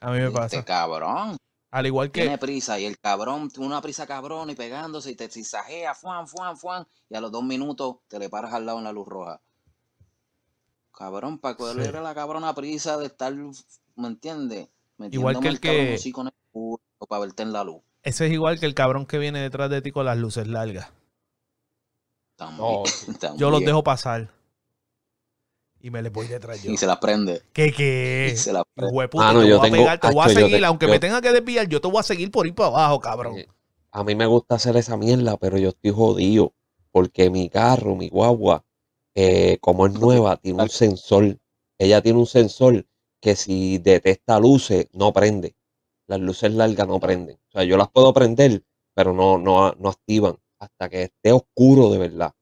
S1: A mí me
S2: este
S1: pasa.
S2: cabrón
S1: Al igual que,
S2: tiene prisa y el cabrón tiene una prisa cabrón y pegándose y te zigzaguea, fuan, fuan, fuan, y a los dos minutos te le paras al lado en la luz roja. Cabrón, para cogerle
S1: Sí.
S2: era la cabrona prisa de estar, ¿me entiendes?
S1: Igual que
S2: Metiéndome
S1: el
S2: el cabrón
S1: que-
S2: en el culo para verte en la luz.
S1: ese es igual que el cabrón que viene detrás de ti con las luces largas.
S2: También,
S3: No,
S1: Yo los dejo pasar. Y me les voy detrás yo.
S2: Y se las prende.
S1: ¿Qué
S2: Y
S1: qué?
S2: se las prende.
S1: Hueputa,
S3: Ah, no,
S1: te
S3: yo
S1: voy a
S3: tengo-
S1: pegar, te voy a
S3: yo
S1: seguir.
S3: te-
S1: Aunque
S3: yo-
S1: me tenga que desviar, yo te voy a seguir por ir para abajo, cabrón.
S3: Eh, A mí me gusta hacer esa mierda, pero yo estoy jodido. Porque mi carro, mi guagua, eh, como es nueva, tiene un sensor. Ella tiene un sensor que si detecta luces, no prende. Las luces largas no prenden. O sea, yo las puedo prender, pero no, no, no activan hasta que esté oscuro de verdad.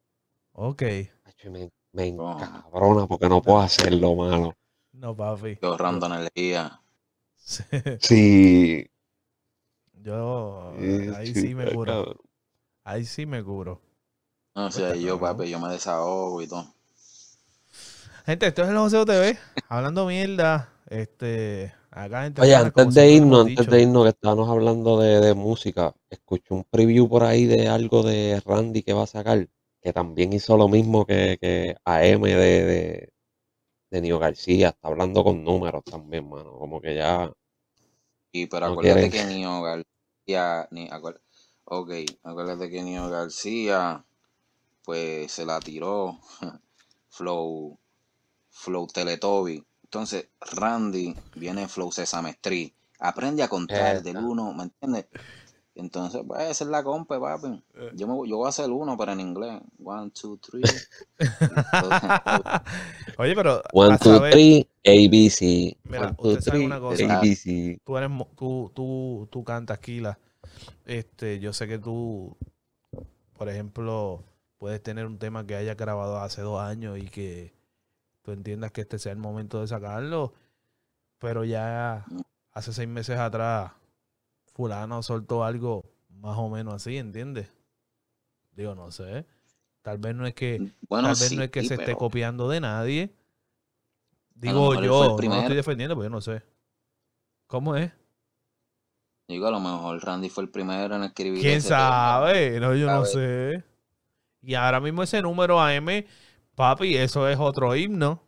S1: Ok.
S3: Hacho, Me, me
S2: Oh.
S3: encabrona porque no puedo hacerlo, mano.
S1: No, papi.
S2: Estoy ahorrando energía.
S3: Sí.
S1: Yo, ahí sí me curo. Ahí sí me curo.
S2: No sé,
S1: Está
S2: yo, papi, yo me desahogo y todo.
S1: Gente, esto es el Joseo TV. hablando mierda. Este. Acá en
S3: Oye, antes de irnos, antes
S1: dicho.
S3: de irnos, que estábamos hablando de, de música, escuché un preview por ahí de algo de Randy que va a sacar, que también hizo lo mismo que, que AM de, de, de Nio García, está hablando con números también, mano, como que ya,
S2: Y pero
S3: No
S2: acuérdate
S3: quieren.
S2: que Nio García, ni, ok, acuérdate que Nio García, pues se la tiró Flow, Flow Teletobi. Entonces, Randy viene Flow Sesame Street. Aprende a contar del
S3: Exacto.
S2: uno, ¿me entiendes? Entonces, pues esa es la compa, papi.
S1: Eh.
S2: Yo, me, yo voy a hacer uno, pero en inglés. One, two, three.
S1: Oye, pero.
S3: one, two,
S1: saber,
S3: three, ABC,
S1: Mira,
S3: one, two,
S1: usted sabe
S3: three,
S1: una cosa.
S3: ABC.
S1: tú eres tú, tú, tú cantas Kila. Este, yo sé que tú, por ejemplo, puedes tener un tema que hayas grabado hace dos años y que tú entiendas que este sea el momento de sacarlo, pero ya hace seis meses atrás, fulano soltó algo más o menos así, ¿entiendes? Digo, no sé. Tal vez no es que,
S2: Bueno,
S1: tal vez
S2: sí,
S1: no es que se esté copiando de nadie. Digo yo, no estoy defendiendo, pero yo no sé. ¿Cómo es?
S2: Digo, a lo mejor Randy fue el primero en escribir
S1: ¿Quién
S2: ese tema.
S1: sabe? No, yo no sé. Y ahora mismo ese número AM, papi, eso es otro himno.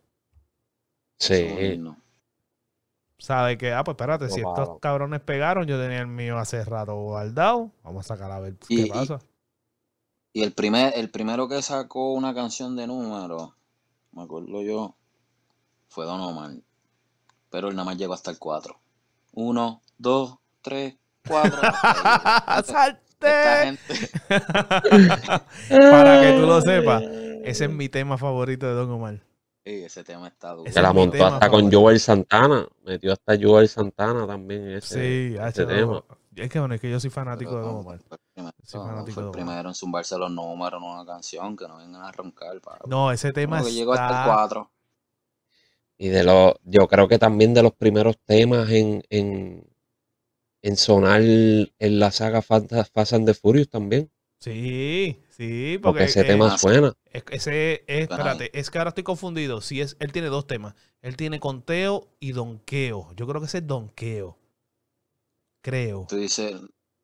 S3: Sí,
S2: Bueno,
S1: Sabe que, ah, pues espérate, si
S3: Claro.
S1: estos cabrones pegaron, yo tenía el mío hace rato guardado. Vamos a sacar a ver qué
S2: Y- y-
S1: pasa.
S2: Y el primer, el primero que sacó una canción de número, me acuerdo yo, fue Don Omar. Pero él nada más llegó hasta el 4. Uno, dos, tres, cuatro. hasta ahí. Esta
S1: ¡Salte!
S2: gente,
S1: Para que tú lo sepas, ese es mi tema favorito de Don Omar.
S2: Ey, ese tema está duro.
S3: Se la montó hasta con. Joel Santana, metió hasta Joel Santana también ese,
S1: Sí,
S3: ese tema.
S1: es que bueno, es que yo soy fanático de Don Omar.
S2: fue el primero,
S1: Soy fanático
S2: fue
S1: de
S2: el primero en zumbarse los números en una canción que no vengan a roncar.
S1: No, ese tema
S2: Uno que llegó hasta el
S1: está...
S2: 4.
S3: Y de los, yo creo que también de los primeros temas en, en, en sonar en la saga Fast, Fast and the Furious también.
S1: Sí, sí,
S3: Porque
S1: porque
S3: ese
S1: eh,
S3: tema
S2: ah,
S3: suena.
S1: Es- ese es, espérate, es que ahora estoy confundido. Si es, él tiene dos temas. Él tiene conteo y donqueo. Yo creo que ese es donqueo. Creo.
S2: Tú dices,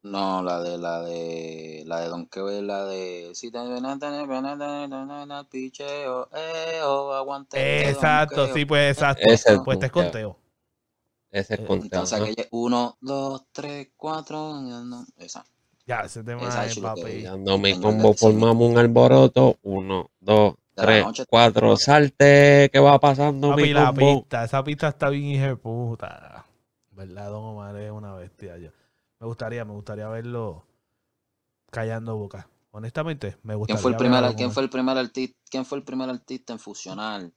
S2: no, la de la de la de Don Keo es la de si te ven a tener ven a tener ven a tener picheo, eh, oh, aguante.
S1: Exacto, sí, pues exacto.
S3: Ese es
S1: Pues este es conteo.
S3: Ese es conteo.
S2: Entonces
S3: ¿no?
S2: aquella, uno, dos, tres, cuatro, no, esa.
S1: Ya, ese tema es papi.
S3: Dando mi combo, formamos un alboroto. Uno, dos, tres,
S2: noche.
S3: cuatro. Salte, ¿qué va pasando,
S1: Papi,
S3: mi
S1: la
S3: combo?
S1: pista, esa pista está bien hija de puta. ¿Verdad? Don Omar es una bestia. Yo, me gustaría, me gustaría verlo callando boca. Honestamente, me gustaría
S2: ¿Quién fue el primer, quién fue el primer artista, quién fue el primer artista en fusionar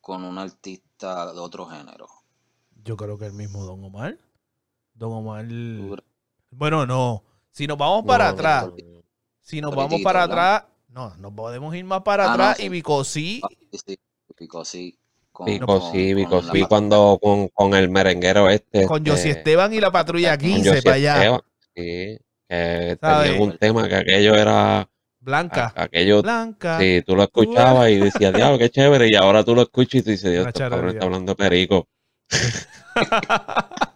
S2: con un artista de otro género?
S1: Yo creo que el mismo Don Omar. Don Omar. Bueno, no. Si nos vamos para
S3: No,
S1: atrás,
S3: no, no.
S1: si nos vamos para atrás, no, nos podemos ir más para
S2: Ah, no,
S1: atrás
S2: sí.
S1: y Bicosí.
S2: Ah, sí, sí, Pico, sí. con,
S3: Pico,
S2: con-
S3: sí,
S2: con
S3: Pico,
S2: la
S3: sí,
S2: pa-
S3: cuando con, con el merenguero este.
S1: Con Josie
S3: este,
S1: Esteban y la patrulla
S3: con
S1: 15
S3: Josie
S1: para allá.
S3: Esteban, Sí, que tenían un tema que aquello era.
S1: Blanca.
S3: a- Aquello,
S1: Blanca.
S3: sí, tú lo escuchabas y decías, diablo, qué chévere. Y ahora tú lo escuchas y tú dices, Dios, este está hablando de perico.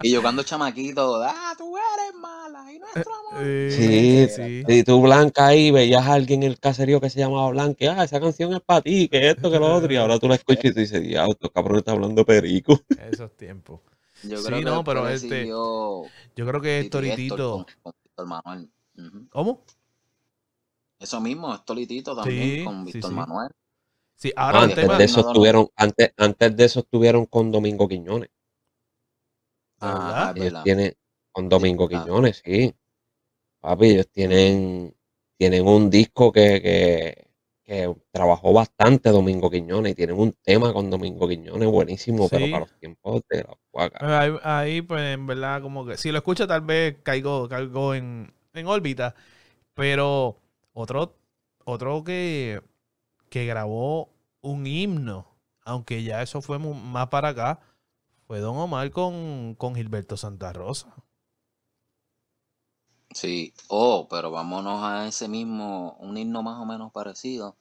S2: Y yo cuando chamaquito, ah, tú eres mala y nuestro amor.
S1: Eh,
S3: Sí,
S1: sí.
S3: Si tú Blanca ahí veías a alguien en el caserío que se llamaba Blanca, y, ah, esa canción es para ti, que esto, que lo otro, y ahora tú la escuchas y tú dices, diablo, estos cabrones están hablando perico.
S1: Esos tiempos.
S2: Yo
S1: Sí,
S2: creo que
S1: no, pero este- Yo creo que
S2: y Héctor
S1: Toritito.
S2: con, con Víctor Manuel.
S1: ¿Cómo?
S2: Eso mismo, es Tolitito también
S1: Sí,
S2: con Víctor
S1: sí.
S2: Manuel.
S1: Sí, ahora
S3: antes
S1: tema.
S3: de eso
S2: no,
S3: antes, antes de eso estuvieron con Domingo Quiñones.
S1: ¿De
S2: Ah,
S3: Ellos tienen, con Domingo
S2: ah.
S3: Quiñones, sí. Papi, ellos tienen, tienen un disco que, que, que trabajó bastante Domingo Quiñones y tienen un tema con Domingo Quiñones buenísimo, pero
S1: Sí.
S3: para los tiempos de la guaca.
S1: Pues Ahí, ahí, pues en verdad, como que si lo escucho, tal vez caigo, caigo en, en órbita. Pero otro, otro que, que grabó un himno, aunque ya eso fue más para acá, fue Don Omar con, con Gilberto Santa Rosa.
S2: Sí, oh, pero vámonos a ese mismo, un himno más o menos parecido,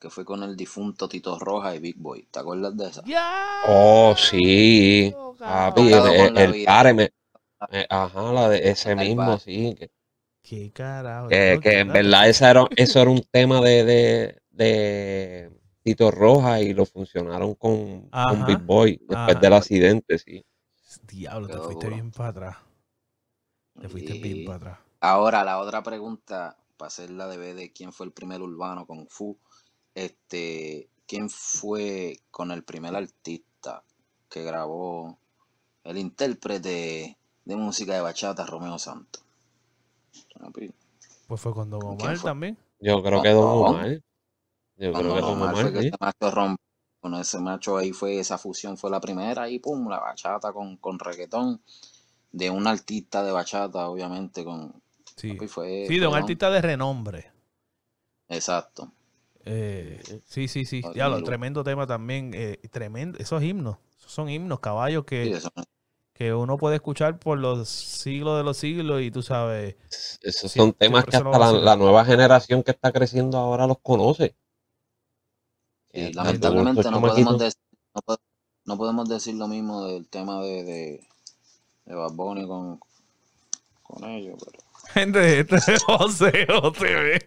S2: que fue con el difunto Tito Roja y Big Boy. ¿Te acuerdas de esa?
S1: ¡Ya!
S3: Oh, sí. Papi,
S2: Tocado
S3: el, el Ajá, la de ese
S2: El
S3: mismo,
S2: bar.
S3: sí. Que,
S1: ¡Qué carajo!
S3: que, que en verdad esa era, eso era un tema de, de, de Tito Roja y lo funcionaron con, con Big Boy después
S1: ajá.
S3: del accidente, sí.
S1: Diablo, te
S2: Quedó
S1: fuiste
S2: duro.
S1: bien para atrás. Te fuiste bien para atrás.
S2: ahora la otra pregunta, para hacerla de ver de quién fue el primer urbano con Fu, este, ¿quién fue con el primer artista que grabó el intérprete de música de bachata, Romeo Santos?
S1: Pues fue con Don
S2: ¿Con quién
S1: Omar
S2: fue?
S1: también.
S3: Yo creo que Don. Omar. Yo
S2: Cuando
S3: creo que Don
S2: Omar
S3: Omar,
S2: fue que
S3: sí.
S2: ese macho rompió, con ese macho ahí fue, esa fusión fue la primera y pum, la bachata con, con reggaetón de un artista de bachata, obviamente, con
S1: Sí,
S2: papi, fue,
S1: sí de un
S2: don-
S1: artista de renombre.
S2: Exacto.
S1: Eh, sí, sí, sí. Diablo,
S2: dímelo.
S1: tremendo tema también. eh, tremendo. Esos himnos. Esos son himnos, caballos que,
S2: Sí,
S1: que uno puede escuchar por los siglos de los siglos y tú sabes.
S3: Esos
S1: Sí,
S3: son temas que
S1: lo
S3: hasta la nueva generación que está creciendo ahora los conoce. Eh,
S2: lamentablemente no podemos, decir, no, po- no podemos decir lo mismo del tema de, de, de Bad Bunny con, con ellos, pero
S1: Gente, este es José OTV.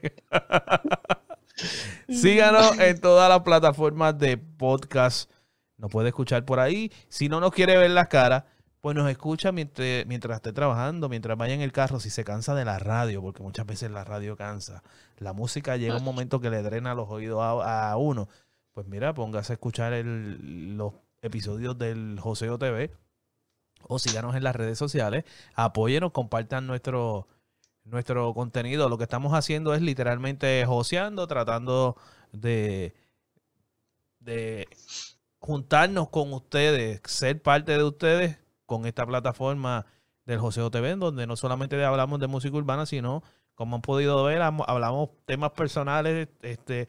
S1: Síganos en todas las plataformas de podcast. Nos puede escuchar por ahí. Si no nos quiere ver las caras, pues nos escucha mientras, mientras esté trabajando, mientras vaya en el carro, si se cansa de la radio, porque muchas veces la radio cansa. La música llega un momento que le drena los oídos a, a uno. Pues mira, póngase a escuchar los episodios del Joseo TV o síganos en las redes sociales. Apóyenos, compartan nuestro, nuestro contenido. Lo que estamos haciendo es literalmente joseando, tratando de, de juntarnos con ustedes, ser parte de ustedes con esta plataforma del Joseo TV, donde no solamente hablamos de música urbana, sino, como han podido ver, hablamos temas personales, este,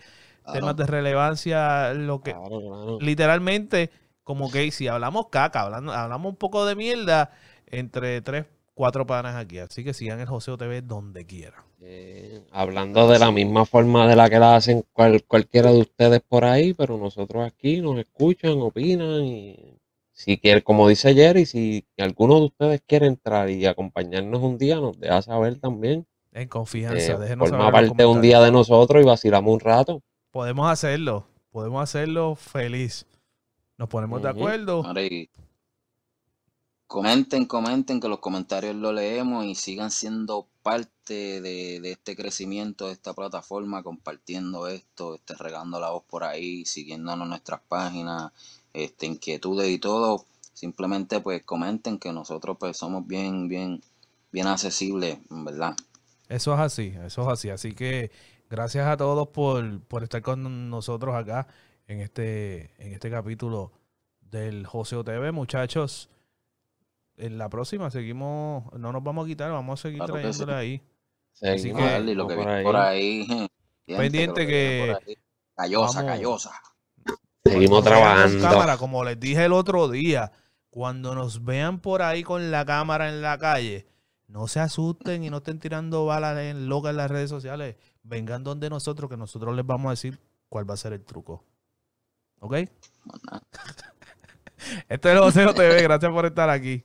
S2: claro,
S1: temas de relevancia, lo que
S3: Claro,
S1: literalmente, como que si hablamos caca, hablando, hablamos un poco de mierda entre tres, cuatro panas aquí. Así que sigan el Joseo TV donde quieran.
S3: Eh, hablando de la misma forma de la que la hacen cual- cualquiera de ustedes por ahí, pero nosotros aquí nos escuchan, opinan y si quiere, como dice Jerry, si alguno de ustedes quiere entrar y acompañarnos un día, nos deja saber también.
S1: En confianza,
S3: Eh,
S1: déjenos
S3: forma
S1: saber
S3: parte un día de nosotros y vacilamos un rato.
S1: Podemos hacerlo, podemos hacerlo feliz. Nos ponemos de acuerdo.
S2: Comenten, comenten que los comentarios los leemos y sigan siendo parte de, de este crecimiento de esta plataforma, compartiendo esto, este, regando la voz por ahí, siguiéndonos en nuestras páginas, este, inquietudes y todo. Simplemente pues comenten que nosotros pues somos bien, bien, bien accesibles, verdad.
S1: Eso es así, eso es así. Así que gracias a todos por, por estar con nosotros acá en este, en este capítulo del Joseo TV, muchachos. En la próxima seguimos, no nos vamos a quitar, vamos a seguir
S2: Claro que
S1: trayéndole
S2: sí.
S1: ahí.
S3: Seguimos
S1: que-
S2: Dale, y lo que
S3: por
S2: viene
S3: ahí.
S2: por ahí,
S1: Pendiente que.
S2: Callosa,
S1: vamos-
S2: callosa.
S3: Seguimos trabajando.
S1: cámara, como les dije el otro día, cuando nos vean por ahí con la cámara en la calle, no se asusten y no estén tirando balas en locas en las redes sociales. Vengan donde nosotros, que nosotros les vamos a decir cuál va a ser el truco. ¿Ok?
S2: Nada.
S1: Este es el Joseo TV. Gracias por estar aquí.